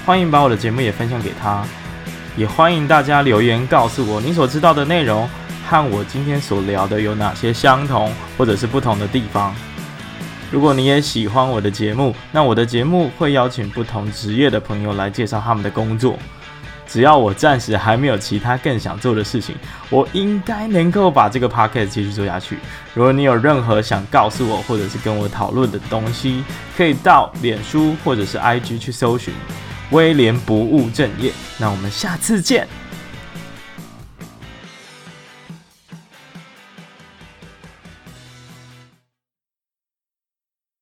欢迎把我的节目也分享给他。也欢迎大家留言告诉我你所知道的内容。和我今天所聊的有哪些相同或者是不同的地方？如果你也喜欢我的节目，那我的节目会邀请不同职业的朋友来介绍他们的工作。只要我暂时还没有其他更想做的事情，我应该能够把这个 podcast 继续做下去。如果你有任何想告诉我或者是跟我讨论的东西，可以到脸书或者是 IG 去搜寻威廉不务正业。那我们下次见。